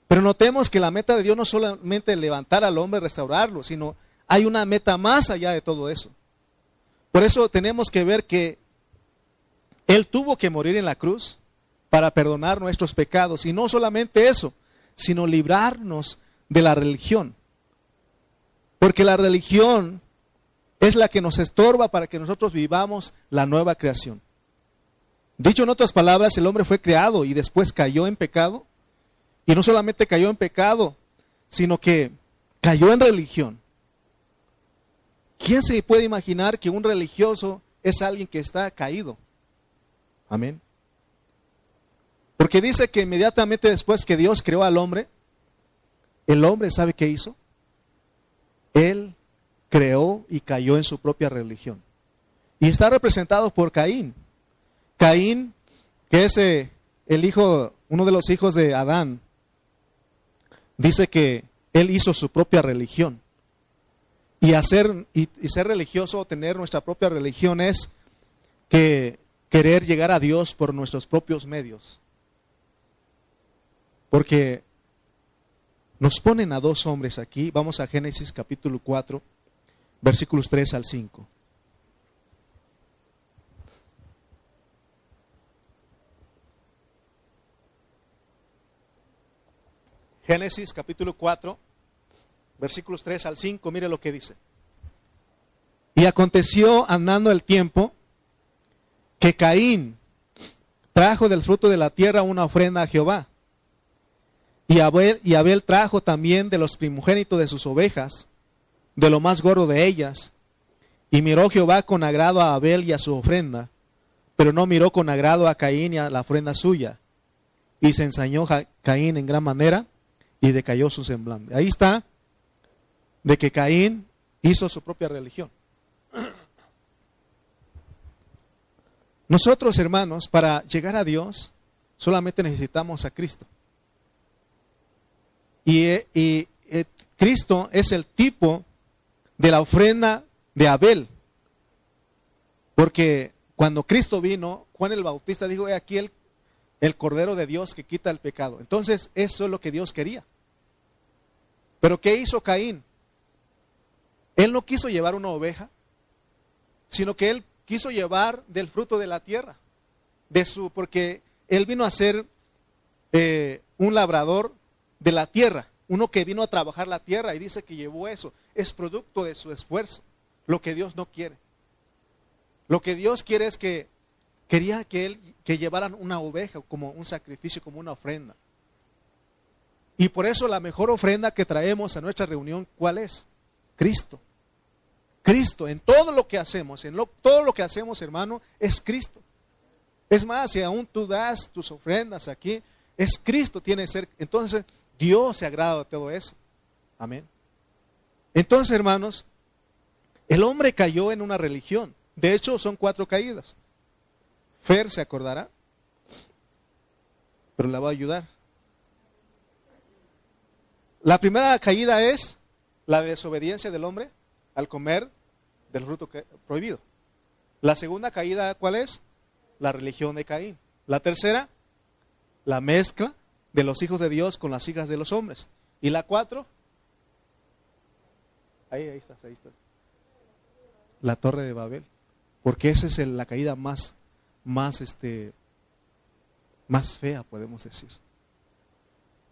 Pero notemos que la meta de Dios no solamente levantar al hombre, restaurarlo, sino hay una meta más allá de todo eso. Por eso tenemos que ver que Él tuvo que morir en la cruz para perdonar nuestros pecados. Y no solamente eso, sino librarnos de la religión. Porque la religión es la que nos estorba para que nosotros vivamos la nueva creación. Dicho en otras palabras, el hombre fue creado y después cayó en pecado y no solamente cayó en pecado, sino que cayó en religión. ¿Quién se puede imaginar que un religioso es alguien que está caído? Amén. Porque dice que inmediatamente después que Dios creó al hombre, el hombre sabe qué hizo. Él creó y cayó en su propia religión. Y está representado por Caín. Caín, que es eh, el hijo, uno de los hijos de Adán, dice que él hizo su propia religión. Y, hacer, y, ser religioso o tener nuestra propia religión es que querer llegar a Dios por nuestros propios medios. Porque nos ponen a dos hombres aquí. Vamos a Génesis capítulo 4, versículos 3 al 5. Génesis capítulo 4, versículos 3 al 5, mire lo que dice. Y aconteció andando el tiempo que Caín trajo del fruto de la tierra una ofrenda a Jehová. Y Abel, y Abel trajo también de los primogénitos de sus ovejas, de lo más gordo de ellas. Y miró Jehová con agrado a Abel y a su ofrenda, pero no miró con agrado a Caín y a la ofrenda suya. Y se ensañó Caín en gran manera y decayó su semblante. Ahí está de que Caín hizo su propia religión. Nosotros, hermanos, para llegar a Dios, solamente necesitamos a Cristo. Y, y, eh, Cristo es el tipo de la ofrenda de Abel. Porque cuando Cristo vino, Juan el Bautista dijo, he aquí el, el Cordero de Dios que quita el pecado. Entonces, eso es lo que Dios quería. Pero ¿qué hizo Caín? Él no quiso llevar una oveja, sino que él quiso llevar del fruto de la tierra, de su, porque él vino a ser eh, un labrador de la tierra, uno que vino a trabajar la tierra y dice que llevó eso, es producto de su esfuerzo, lo que Dios no quiere. Lo que Dios quiere es que quería que él que llevaran una oveja como un sacrificio, como una ofrenda. Y por eso la mejor ofrenda que traemos a nuestra reunión, ¿cuál es? Cristo. Cristo, en todo lo que hacemos, en todo lo que hacemos, hermano, es Cristo. Es más, si aún tú das tus ofrendas aquí, es Cristo, tiene que ser. Entonces, Dios se agrada de todo eso. Amén. Entonces, hermanos, el hombre cayó en una religión. De hecho, son cuatro caídas. Fer se acordará, pero la va a ayudar. La primera caída es la desobediencia del hombre al comer del fruto prohibido. La segunda caída, ¿cuál es? La religión de Caín. La tercera, la mezcla de los hijos de Dios con las hijas de los hombres. Y la cuatro, ahí, ahí estás, ahí estás. La torre de Babel. Porque esa es la caída más, más, este, más fea, podemos decir.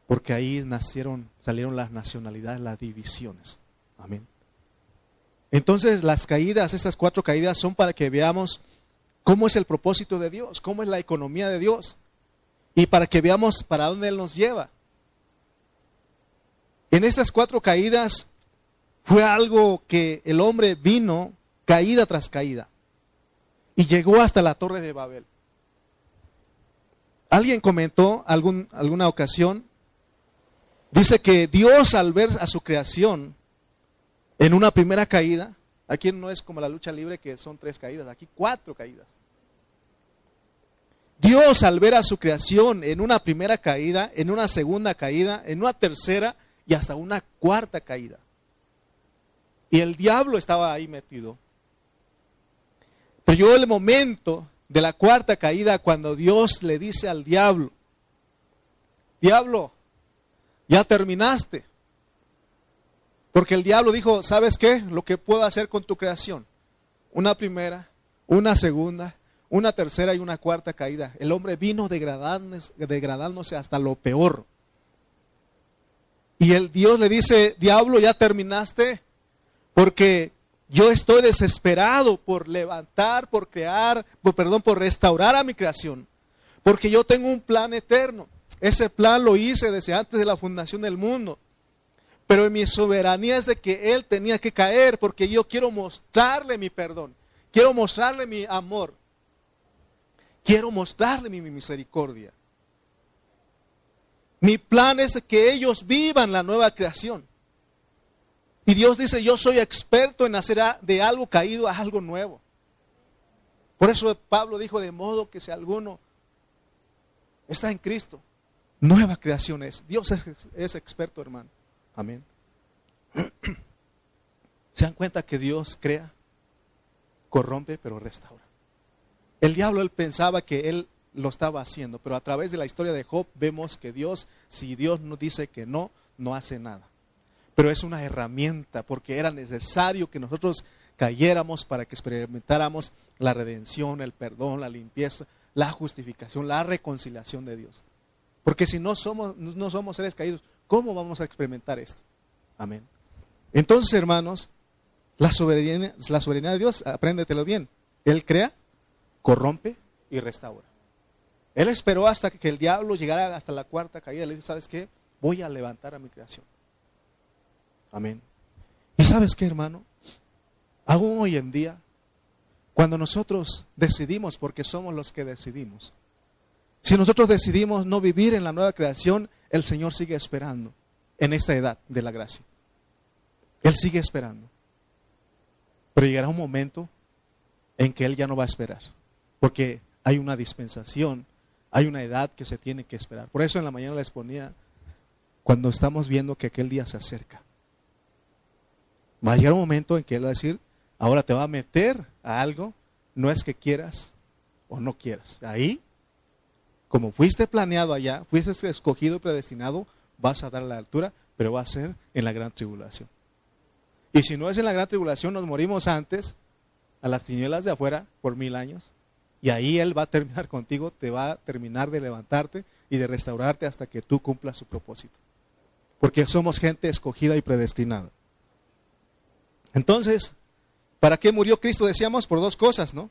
Porque ahí nacieron, salieron las nacionalidades, las divisiones. Amén. Entonces las caídas, estas cuatro caídas son para que veamos cómo es el propósito de Dios, cómo es la economía de Dios y para que veamos para dónde Él nos lleva. En estas cuatro caídas fue algo que el hombre vino caída tras caída y llegó hasta la torre de Babel. Alguien comentó algún, alguna ocasión, dice que Dios al ver a su creación en una primera caída, aquí no es como la lucha libre que son tres caídas, aquí cuatro caídas. Dios al ver a su creación en una primera caída, en una segunda caída, en una tercera y hasta una cuarta caída. Y el diablo estaba ahí metido. Pero llegó el momento de la cuarta caída cuando Dios le dice al diablo, diablo, ya terminaste. Porque el diablo dijo, ¿sabes qué? Lo que puedo hacer con tu creación. Una primera, una segunda una tercera y una cuarta caída. El hombre vino degradándose, hasta lo peor. Y el Dios le dice, diablo, ya terminaste, porque yo estoy desesperado por levantar, por crear, por, perdón, por restaurar a mi creación, porque yo tengo un plan eterno. Ese plan lo hice desde antes de la fundación del mundo. Pero mi soberanía es de que Él tenía que caer, porque yo quiero mostrarle mi perdón, quiero mostrarle mi amor. Quiero mostrarle mi misericordia. Mi plan es que ellos vivan la nueva creación. Y Dios dice, yo soy experto en hacer de algo caído a algo nuevo. Por eso Pablo dijo, de modo que si alguno está en Cristo, nueva creación es. Dios es, experto, hermano. Amén. <clears throat> ¿Se dan cuenta que Dios crea, corrompe, pero restaura? El diablo, él pensaba que él lo estaba haciendo, pero a través de la historia de Job vemos que Dios, si Dios nos dice que no, no hace nada. Pero es una herramienta porque era necesario que nosotros cayéramos para que experimentáramos la redención, el perdón, la limpieza, la justificación, la reconciliación de Dios. Porque si no somos, no somos seres caídos, ¿cómo vamos a experimentar esto? Amén. Entonces, hermanos, la soberanía, la soberanía de Dios, apréndetelo bien. Él crea, corrompe y restaura. Él esperó hasta que el diablo llegara hasta la cuarta caída. Le dijo, ¿sabes qué? Voy a levantar a mi creación. Amén. ¿Y sabes qué, hermano? Aún hoy en día, cuando nosotros decidimos, porque somos los que decidimos, si nosotros decidimos no vivir en la nueva creación, el Señor sigue esperando en esta edad de la gracia. Él sigue esperando. Pero llegará un momento en que Él ya no va a esperar porque hay una dispensación, hay una edad que se tiene que esperar. Por eso en la mañana les ponía, cuando estamos viendo que aquel día se acerca, va a llegar un momento en que Él va a decir, ahora te va a meter a algo, no es que quieras, o no quieras. Ahí, como fuiste planeado allá, fuiste escogido y predestinado, vas a dar la altura, pero va a ser en la gran tribulación. Y si no es en la gran tribulación, nos morimos antes, a las tinieblas de afuera, por mil años. Y ahí Él va a terminar contigo, te va a terminar de levantarte y de restaurarte hasta que tú cumplas su propósito. Porque somos gente escogida y predestinada. Entonces, ¿para qué murió Cristo? Decíamos por dos cosas, ¿no?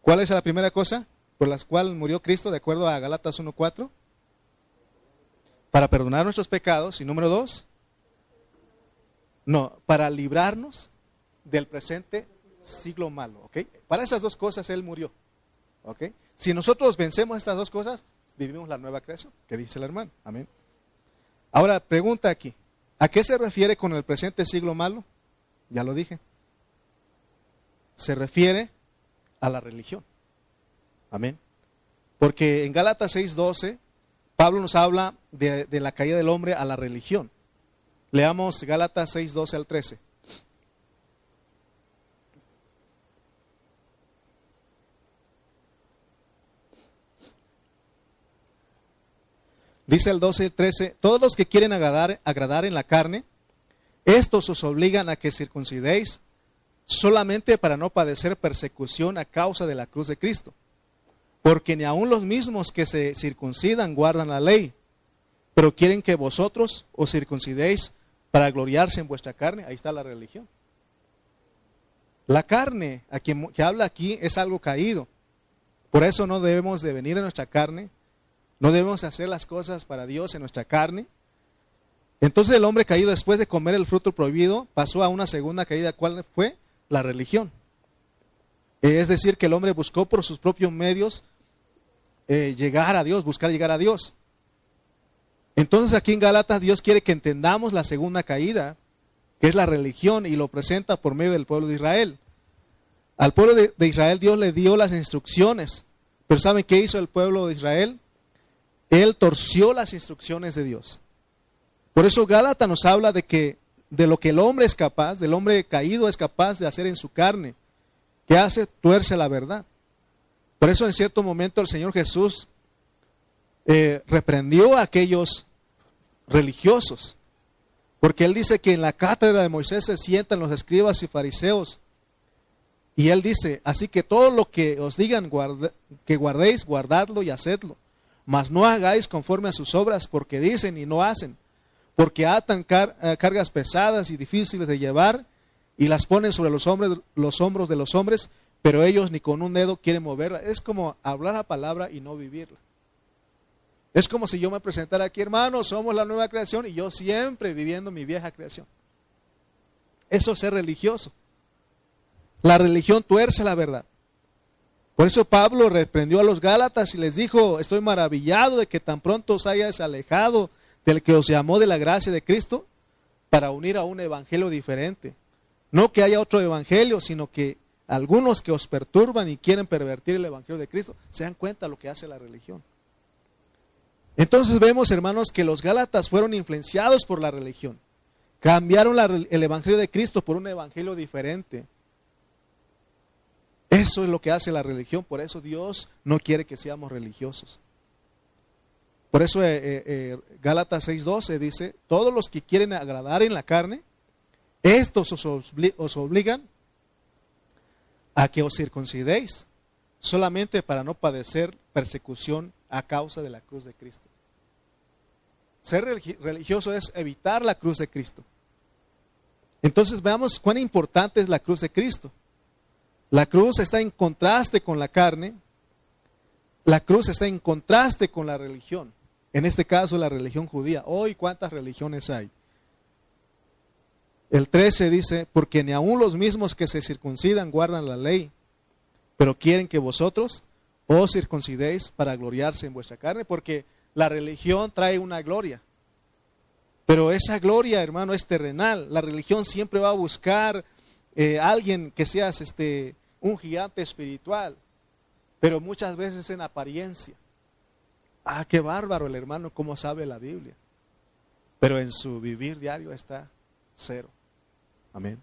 ¿Cuál es la primera cosa por la cual murió Cristo de acuerdo a Galatas 1.4? Para perdonar nuestros pecados. Y número dos, no, para librarnos del presente siglo malo. ¿ok? Para esas dos cosas Él murió. Si nosotros vencemos estas dos cosas, vivimos la nueva creación, que dice el hermano. Amén. Ahora, pregunta aquí. ¿A qué se refiere con el presente siglo malo? Ya lo dije. Se refiere a la religión. Amén. Porque en Gálatas 6:12, Pablo nos habla de, de, la caída del hombre a la religión. Leamos Gálatas 6:12 al 13. Dice el 12 y 13, todos los que quieren agradar, agradar en la carne, estos os obligan a que circuncidéis solamente para no padecer persecución a causa de la cruz de Cristo. Porque ni aun los mismos que se circuncidan guardan la ley, pero quieren que vosotros os circuncidéis para gloriarse en vuestra carne. Ahí está la religión. La carne, a quien que habla aquí, es algo caído. Por eso no debemos de venir a nuestra carne, no debemos hacer las cosas para Dios en nuestra carne. Entonces el hombre caído después de comer el fruto prohibido pasó a una segunda caída. ¿Cuál fue? la religión. Es decir, que el hombre buscó por sus propios medios eh, llegar a Dios, buscar llegar a Dios. Entonces aquí en Gálatas Dios quiere que entendamos la segunda caída, que es la religión, y lo presenta por medio del pueblo de Israel. Al pueblo de, de Israel Dios le dio las instrucciones, pero ¿saben qué hizo el pueblo de Israel? Él torció las instrucciones de Dios. Por eso Gálatas nos habla de que de lo que el hombre es capaz, del hombre caído es capaz de hacer en su carne. que hace? Tuerce la verdad. Por eso en cierto momento el Señor Jesús eh, reprendió a aquellos religiosos, porque Él dice que en la cátedra de Moisés se sientan los escribas y fariseos. Y Él dice, así que todo lo que os digan que guardéis, guardadlo y hacedlo, mas no hagáis conforme a sus obras, porque dicen y no hacen porque atan eh, cargas pesadas y difíciles de llevar y las ponen sobre los, hombres, los hombros de los hombres, pero ellos ni con un dedo quieren moverla. Es como hablar la palabra y no vivirla. Es como si yo me presentara aquí, hermano, somos la nueva creación y yo siempre viviendo mi vieja creación. Eso es ser religioso. La religión tuerce la verdad. Por eso Pablo reprendió a los Gálatas y les dijo, estoy maravillado de que tan pronto os hayáis alejado del que os llamó de la gracia de Cristo para unir a un evangelio diferente. No que haya otro evangelio, sino que algunos que os perturban y quieren pervertir el evangelio de Cristo se dan cuenta de lo que hace la religión. Entonces vemos, hermanos, que los Gálatas fueron influenciados por la religión. Cambiaron el evangelio de Cristo por un evangelio diferente. Eso es lo que hace la religión, por eso Dios no quiere que seamos religiosos. Por eso eh, eh, eh Gálatas 6:12 dice, todos los que quieren agradar en la carne, estos os, obligan a que os circuncidéis, solamente para no padecer persecución a causa de la cruz de Cristo. Ser religioso es evitar la cruz de Cristo. Entonces veamos cuán importante es la cruz de Cristo. La cruz está en contraste con la carne, la cruz está en contraste con la religión. En este caso, la religión judía. Hoy, ¿cuántas religiones hay? El 13 dice, porque ni aun los mismos que se circuncidan guardan la ley, pero quieren que vosotros os circuncidéis para gloriarse en vuestra carne, porque la religión trae una gloria. Pero esa gloria, hermano, es terrenal. La religión siempre va a buscar eh, alguien que seas este, un gigante espiritual, pero muchas veces en apariencia. Ah, qué bárbaro el hermano, cómo sabe la Biblia. Pero en su vivir diario está cero. Amén.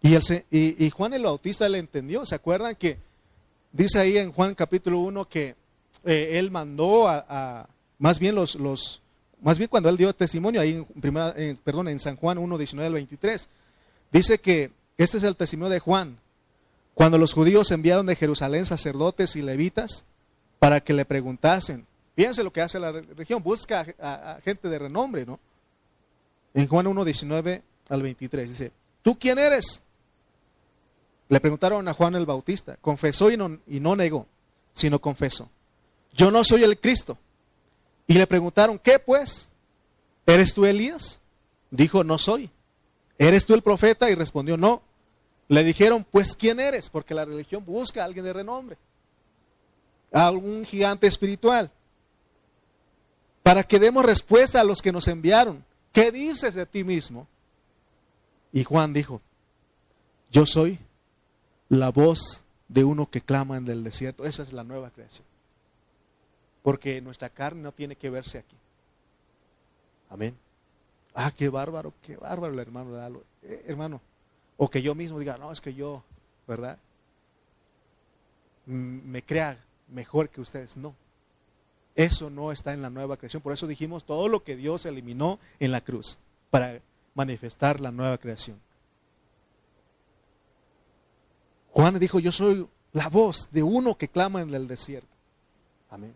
Y, el, y, Juan el Bautista le entendió. ¿Se acuerdan que dice ahí en Juan capítulo 1 que eh, él mandó a, más bien los, los, más bien cuando él dio testimonio ahí en, primera, perdón, en San Juan 1, 19 al 23, dice que este es el testimonio de Juan. Cuando los judíos enviaron de Jerusalén sacerdotes y levitas para que le preguntasen, fíjense lo que hace la región, busca a, gente de renombre, ¿no? En Juan 1, 19 al 23 dice, ¿tú quién eres? Le preguntaron a Juan el Bautista, confesó y no, y no negó, sino confesó. Yo no soy el Cristo. Y le preguntaron, ¿qué pues? ¿Eres tú Elías? Dijo, no soy. ¿Eres tú el profeta? Y respondió, no. Le dijeron, pues ¿quién eres? Porque la religión busca a alguien de renombre, a algún gigante espiritual, para que demos respuesta a los que nos enviaron. ¿Qué dices de ti mismo? Y Juan dijo, yo soy la voz de uno que clama en el desierto. Esa es la nueva creación. Porque nuestra carne no tiene que verse aquí. Amén. Ah, qué bárbaro, qué bárbaro hermano. Eh, hermano, o que yo mismo diga, no, es que yo, ¿verdad? Me crea mejor que ustedes. No. Eso no está en la nueva creación. Por eso dijimos todo lo que Dios eliminó en la cruz para manifestar la nueva creación. Juan dijo, yo soy la voz de uno que clama en el desierto. Amén.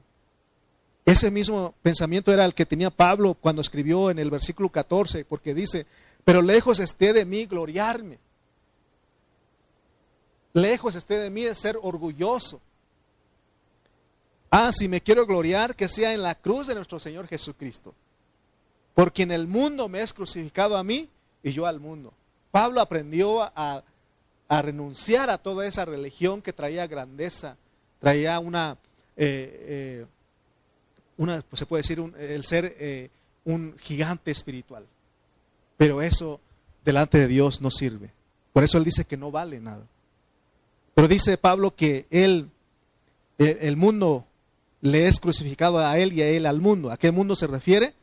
Ese mismo pensamiento era el que tenía Pablo cuando escribió en el versículo 14, porque dice, pero lejos esté de mí gloriarme. Lejos esté de mí de ser orgulloso. Ah, si me quiero gloriar, que sea en la cruz de nuestro Señor Jesucristo. Porque en el mundo me es crucificado a mí y yo al mundo. Pablo aprendió a, renunciar a toda esa religión que traía grandeza, traía una, eh, eh, una pues se puede decir, el ser eh, un gigante espiritual. Pero eso delante de Dios no sirve. Por eso él dice que no vale nada. Pero dice Pablo que él, el mundo le es crucificado a él y a él al mundo. ¿A qué mundo se refiere?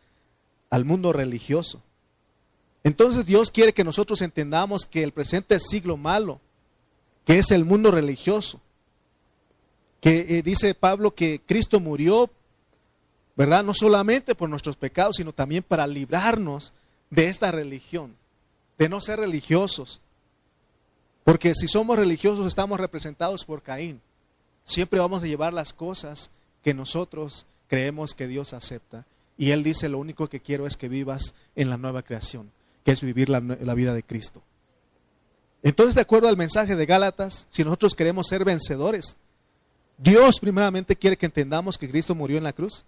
Al mundo religioso. Entonces Dios quiere que nosotros entendamos que el presente siglo malo, que es el mundo religioso, que eh, dice Pablo que Cristo murió, ¿verdad? No solamente por nuestros pecados, sino también para librarnos de esta religión, de no ser religiosos, porque si somos religiosos estamos representados por Caín. Siempre vamos a llevar las cosas que nosotros creemos que Dios acepta. Y Él dice, lo único que quiero es que vivas en la nueva creación, que es vivir la, la vida de Cristo. Entonces, de acuerdo al mensaje de Gálatas, si nosotros queremos ser vencedores, Dios primeramente quiere que entendamos que Cristo murió en la cruz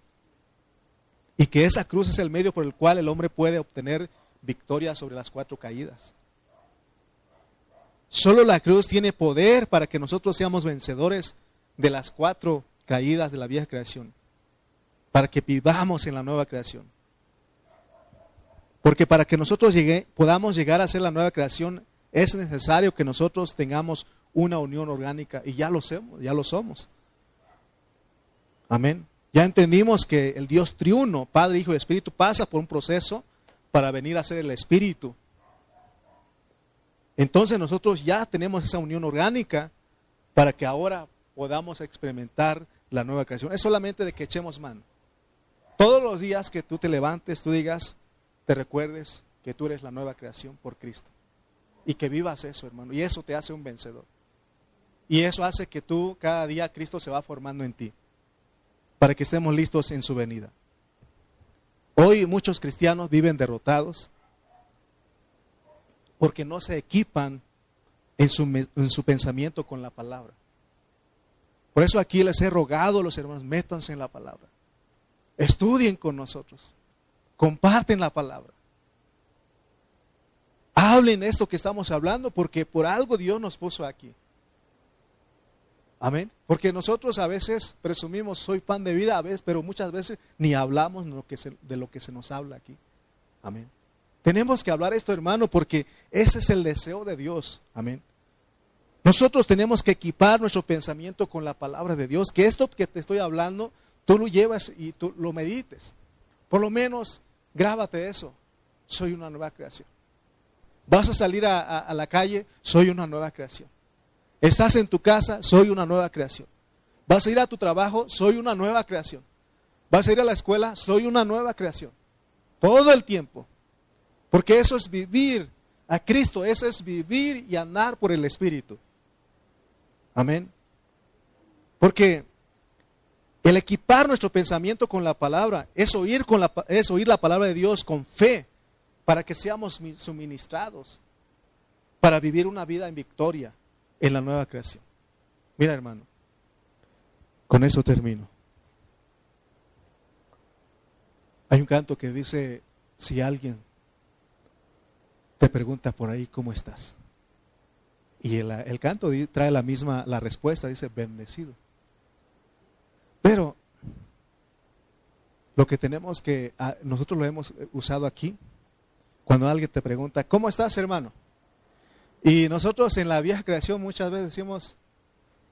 y que esa cruz es el medio por el cual el hombre puede obtener victoria sobre las cuatro caídas. Solo la cruz tiene poder para que nosotros seamos vencedores de las cuatro caídas de la vieja creación, para que vivamos en la nueva creación. Porque para que nosotros podamos llegar a ser la nueva creación, es necesario que nosotros tengamos una unión orgánica y ya lo somos, ya lo somos. Amén. Ya entendimos que el Dios triuno, Padre, Hijo y Espíritu, pasa por un proceso para venir a ser el Espíritu entonces nosotros ya tenemos esa unión orgánica para que ahora podamos experimentar la nueva creación. Es solamente de que echemos mano. Todos los días que tú te levantes, tú digas, te recuerdes que tú eres la nueva creación por Cristo. Y que vivas eso, hermano. Y eso te hace un vencedor. Y eso hace que tú, cada día, Cristo se va formando en ti. Para que estemos listos en su venida. Hoy muchos cristianos viven derrotados, porque no se equipan en su, en su pensamiento con la palabra. Por eso aquí les he rogado a los hermanos, métanse en la palabra. Estudien con nosotros. Comparten la palabra. Hablen esto que estamos hablando porque por algo Dios nos puso aquí. Amén. Porque nosotros a veces presumimos soy pan de vida, a veces, pero muchas veces ni hablamos de lo que de lo que se nos habla aquí. Amén. Tenemos que hablar esto, hermano, porque ese es el deseo de Dios. Amén. Nosotros tenemos que equipar nuestro pensamiento con la palabra de Dios, que esto que te estoy hablando, tú lo llevas y tú lo medites. Por lo menos, grábate eso. Soy una nueva creación. Vas a salir a, a la calle, soy una nueva creación. Estás en tu casa, soy una nueva creación. Vas a ir a tu trabajo, soy una nueva creación. Vas a ir a la escuela, soy una nueva creación. Todo el tiempo. Porque eso es vivir a Cristo, eso es vivir y andar por el Espíritu. Amén. Porque el equipar nuestro pensamiento con la palabra es oír, con es oír la palabra de Dios con fe para que seamos suministrados, para vivir una vida en victoria en la nueva creación. Mira hermano, con eso termino. Hay un canto que dice, si alguien te pregunta por ahí cómo estás. Y el, canto trae la misma, la respuesta, dice, bendecido. Pero lo que tenemos que, ah, nosotros lo hemos usado aquí, cuando alguien te pregunta, ¿cómo estás hermano? Y nosotros en la vieja creación muchas veces decimos,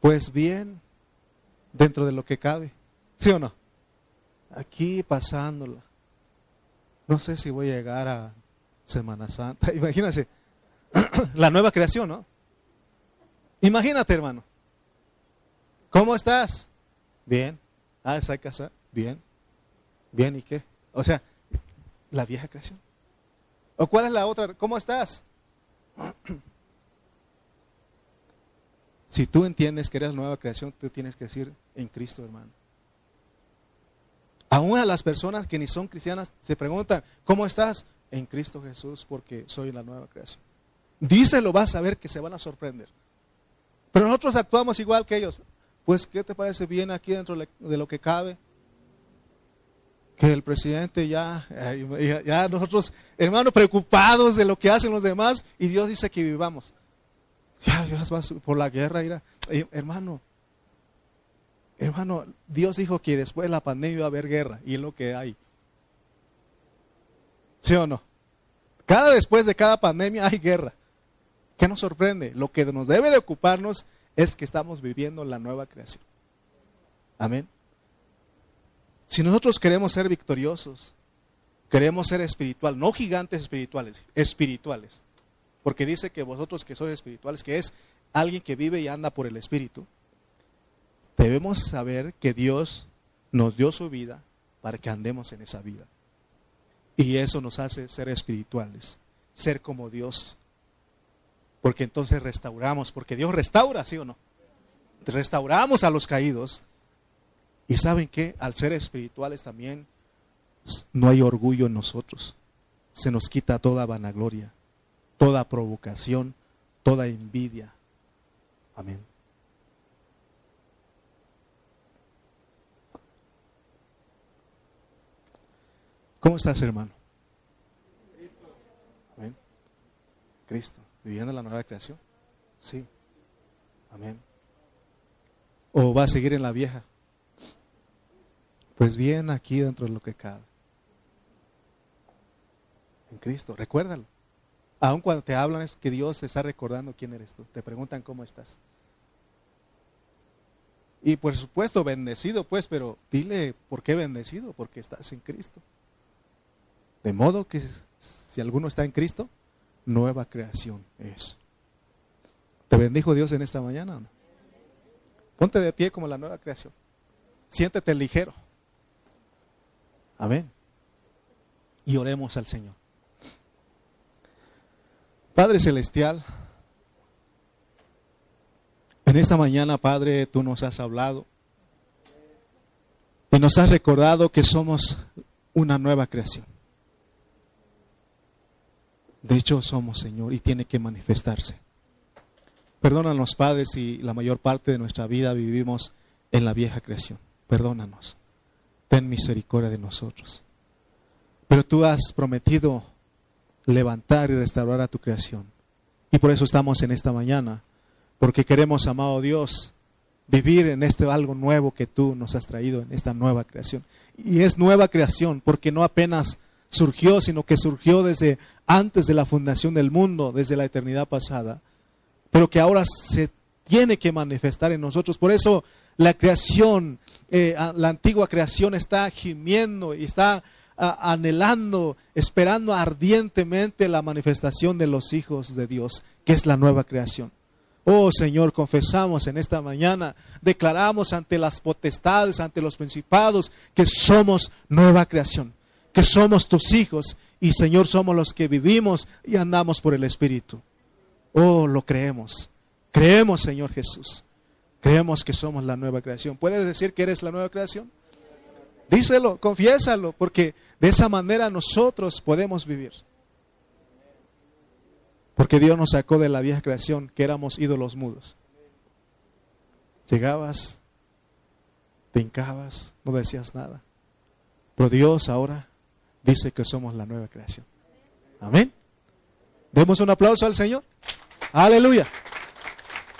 pues bien, dentro de lo que cabe. ¿Sí o no? Aquí pasándola. No sé si voy a llegar a Semana Santa. <laughs> Imagínense, <clears throat> la nueva creación, ¿no? Imagínate, hermano. ¿Cómo estás? Bien. Ah, ¿está casa? Bien. Bien, ¿y qué? O sea, la vieja creación. ¿O cuál es la otra? ¿Cómo estás? <clears throat> Si tú entiendes que eres nueva creación, tú tienes que decir en Cristo, hermano. Aún a las personas que ni son cristianas se preguntan, ¿cómo estás? En Cristo Jesús, porque soy la nueva creación. Díselo, vas a ver que se van a sorprender. Pero nosotros actuamos igual que ellos. Pues, ¿qué te parece bien aquí dentro de lo que cabe? Que el presidente ya, ya, nosotros, hermano, preocupados de lo que hacen los demás, y Dios dice que vivamos. Ya, ya vas por la guerra, irá. hermano, hermano, Dios dijo que después de la pandemia iba a haber guerra, y es lo que hay. ¿Sí o no? Cada después de cada pandemia hay guerra. ¿Qué nos sorprende? Lo que nos debe de ocuparnos es que estamos viviendo la nueva creación. Amén. Si nosotros queremos ser victoriosos, queremos ser espiritual, no gigantes espirituales, espirituales, porque dice que vosotros que sois espirituales, que es alguien que vive y anda por el Espíritu, debemos saber que Dios nos dio su vida para que andemos en esa vida. Y eso nos hace ser espirituales, ser como Dios porque entonces restauramos, porque Dios restaura, ¿sí o no? Restauramos a los caídos. Y saben que al ser espirituales también no hay orgullo en nosotros. Se nos quita toda vanagloria, toda provocación, toda envidia. Amén. ¿Cómo estás, hermano? Amén. Cristo viviendo la nueva creación? Sí. Amén. ¿O va a seguir en la vieja? Pues bien aquí dentro de lo que cabe. En Cristo, recuérdalo. Aun cuando te hablan es que Dios te está recordando quién eres tú. Te preguntan cómo estás. Y por supuesto, bendecido pues, pero dile por qué bendecido, porque estás en Cristo. De modo que si alguno está en Cristo, nueva creación es. ¿Te bendijo Dios en esta mañana? Ponte de pie como la nueva creación. Siéntete ligero. Amén. Y oremos al Señor. Padre Celestial, en esta mañana, Padre, tú nos has hablado y nos has recordado que somos una nueva creación. De hecho, somos, Señor, y tiene que manifestarse. Perdónanos, padres, si la mayor parte de nuestra vida vivimos en la vieja creación. Perdónanos. Ten misericordia de nosotros. Pero tú has prometido levantar y restaurar a tu creación. Y por eso estamos en esta mañana, porque queremos, amado Dios, vivir en este algo nuevo que tú nos has traído, en esta nueva creación. Y es nueva creación, porque no apenas surgió, sino que surgió desde antes de la fundación del mundo, desde la eternidad pasada, pero que ahora se tiene que manifestar en nosotros. Por eso la creación, eh, la antigua creación está gimiendo y está anhelando, esperando ardientemente la manifestación de los hijos de Dios, que es la nueva creación. Oh Señor, confesamos en esta mañana, declaramos ante las potestades, ante los principados, que somos nueva creación, que somos tus hijos y Señor somos los que vivimos y andamos por el Espíritu. Oh, lo creemos. Creemos, Señor Jesús. Creemos que somos la nueva creación. ¿Puedes decir que eres la nueva creación? Díselo, confiésalo, porque de esa manera nosotros podemos vivir. Porque Dios nos sacó de la vieja creación, que éramos ídolos mudos. Llegabas, te hincabas, no decías nada. Pero Dios ahora dice que somos la nueva creación. Amén. Demos un aplauso al Señor. Aleluya.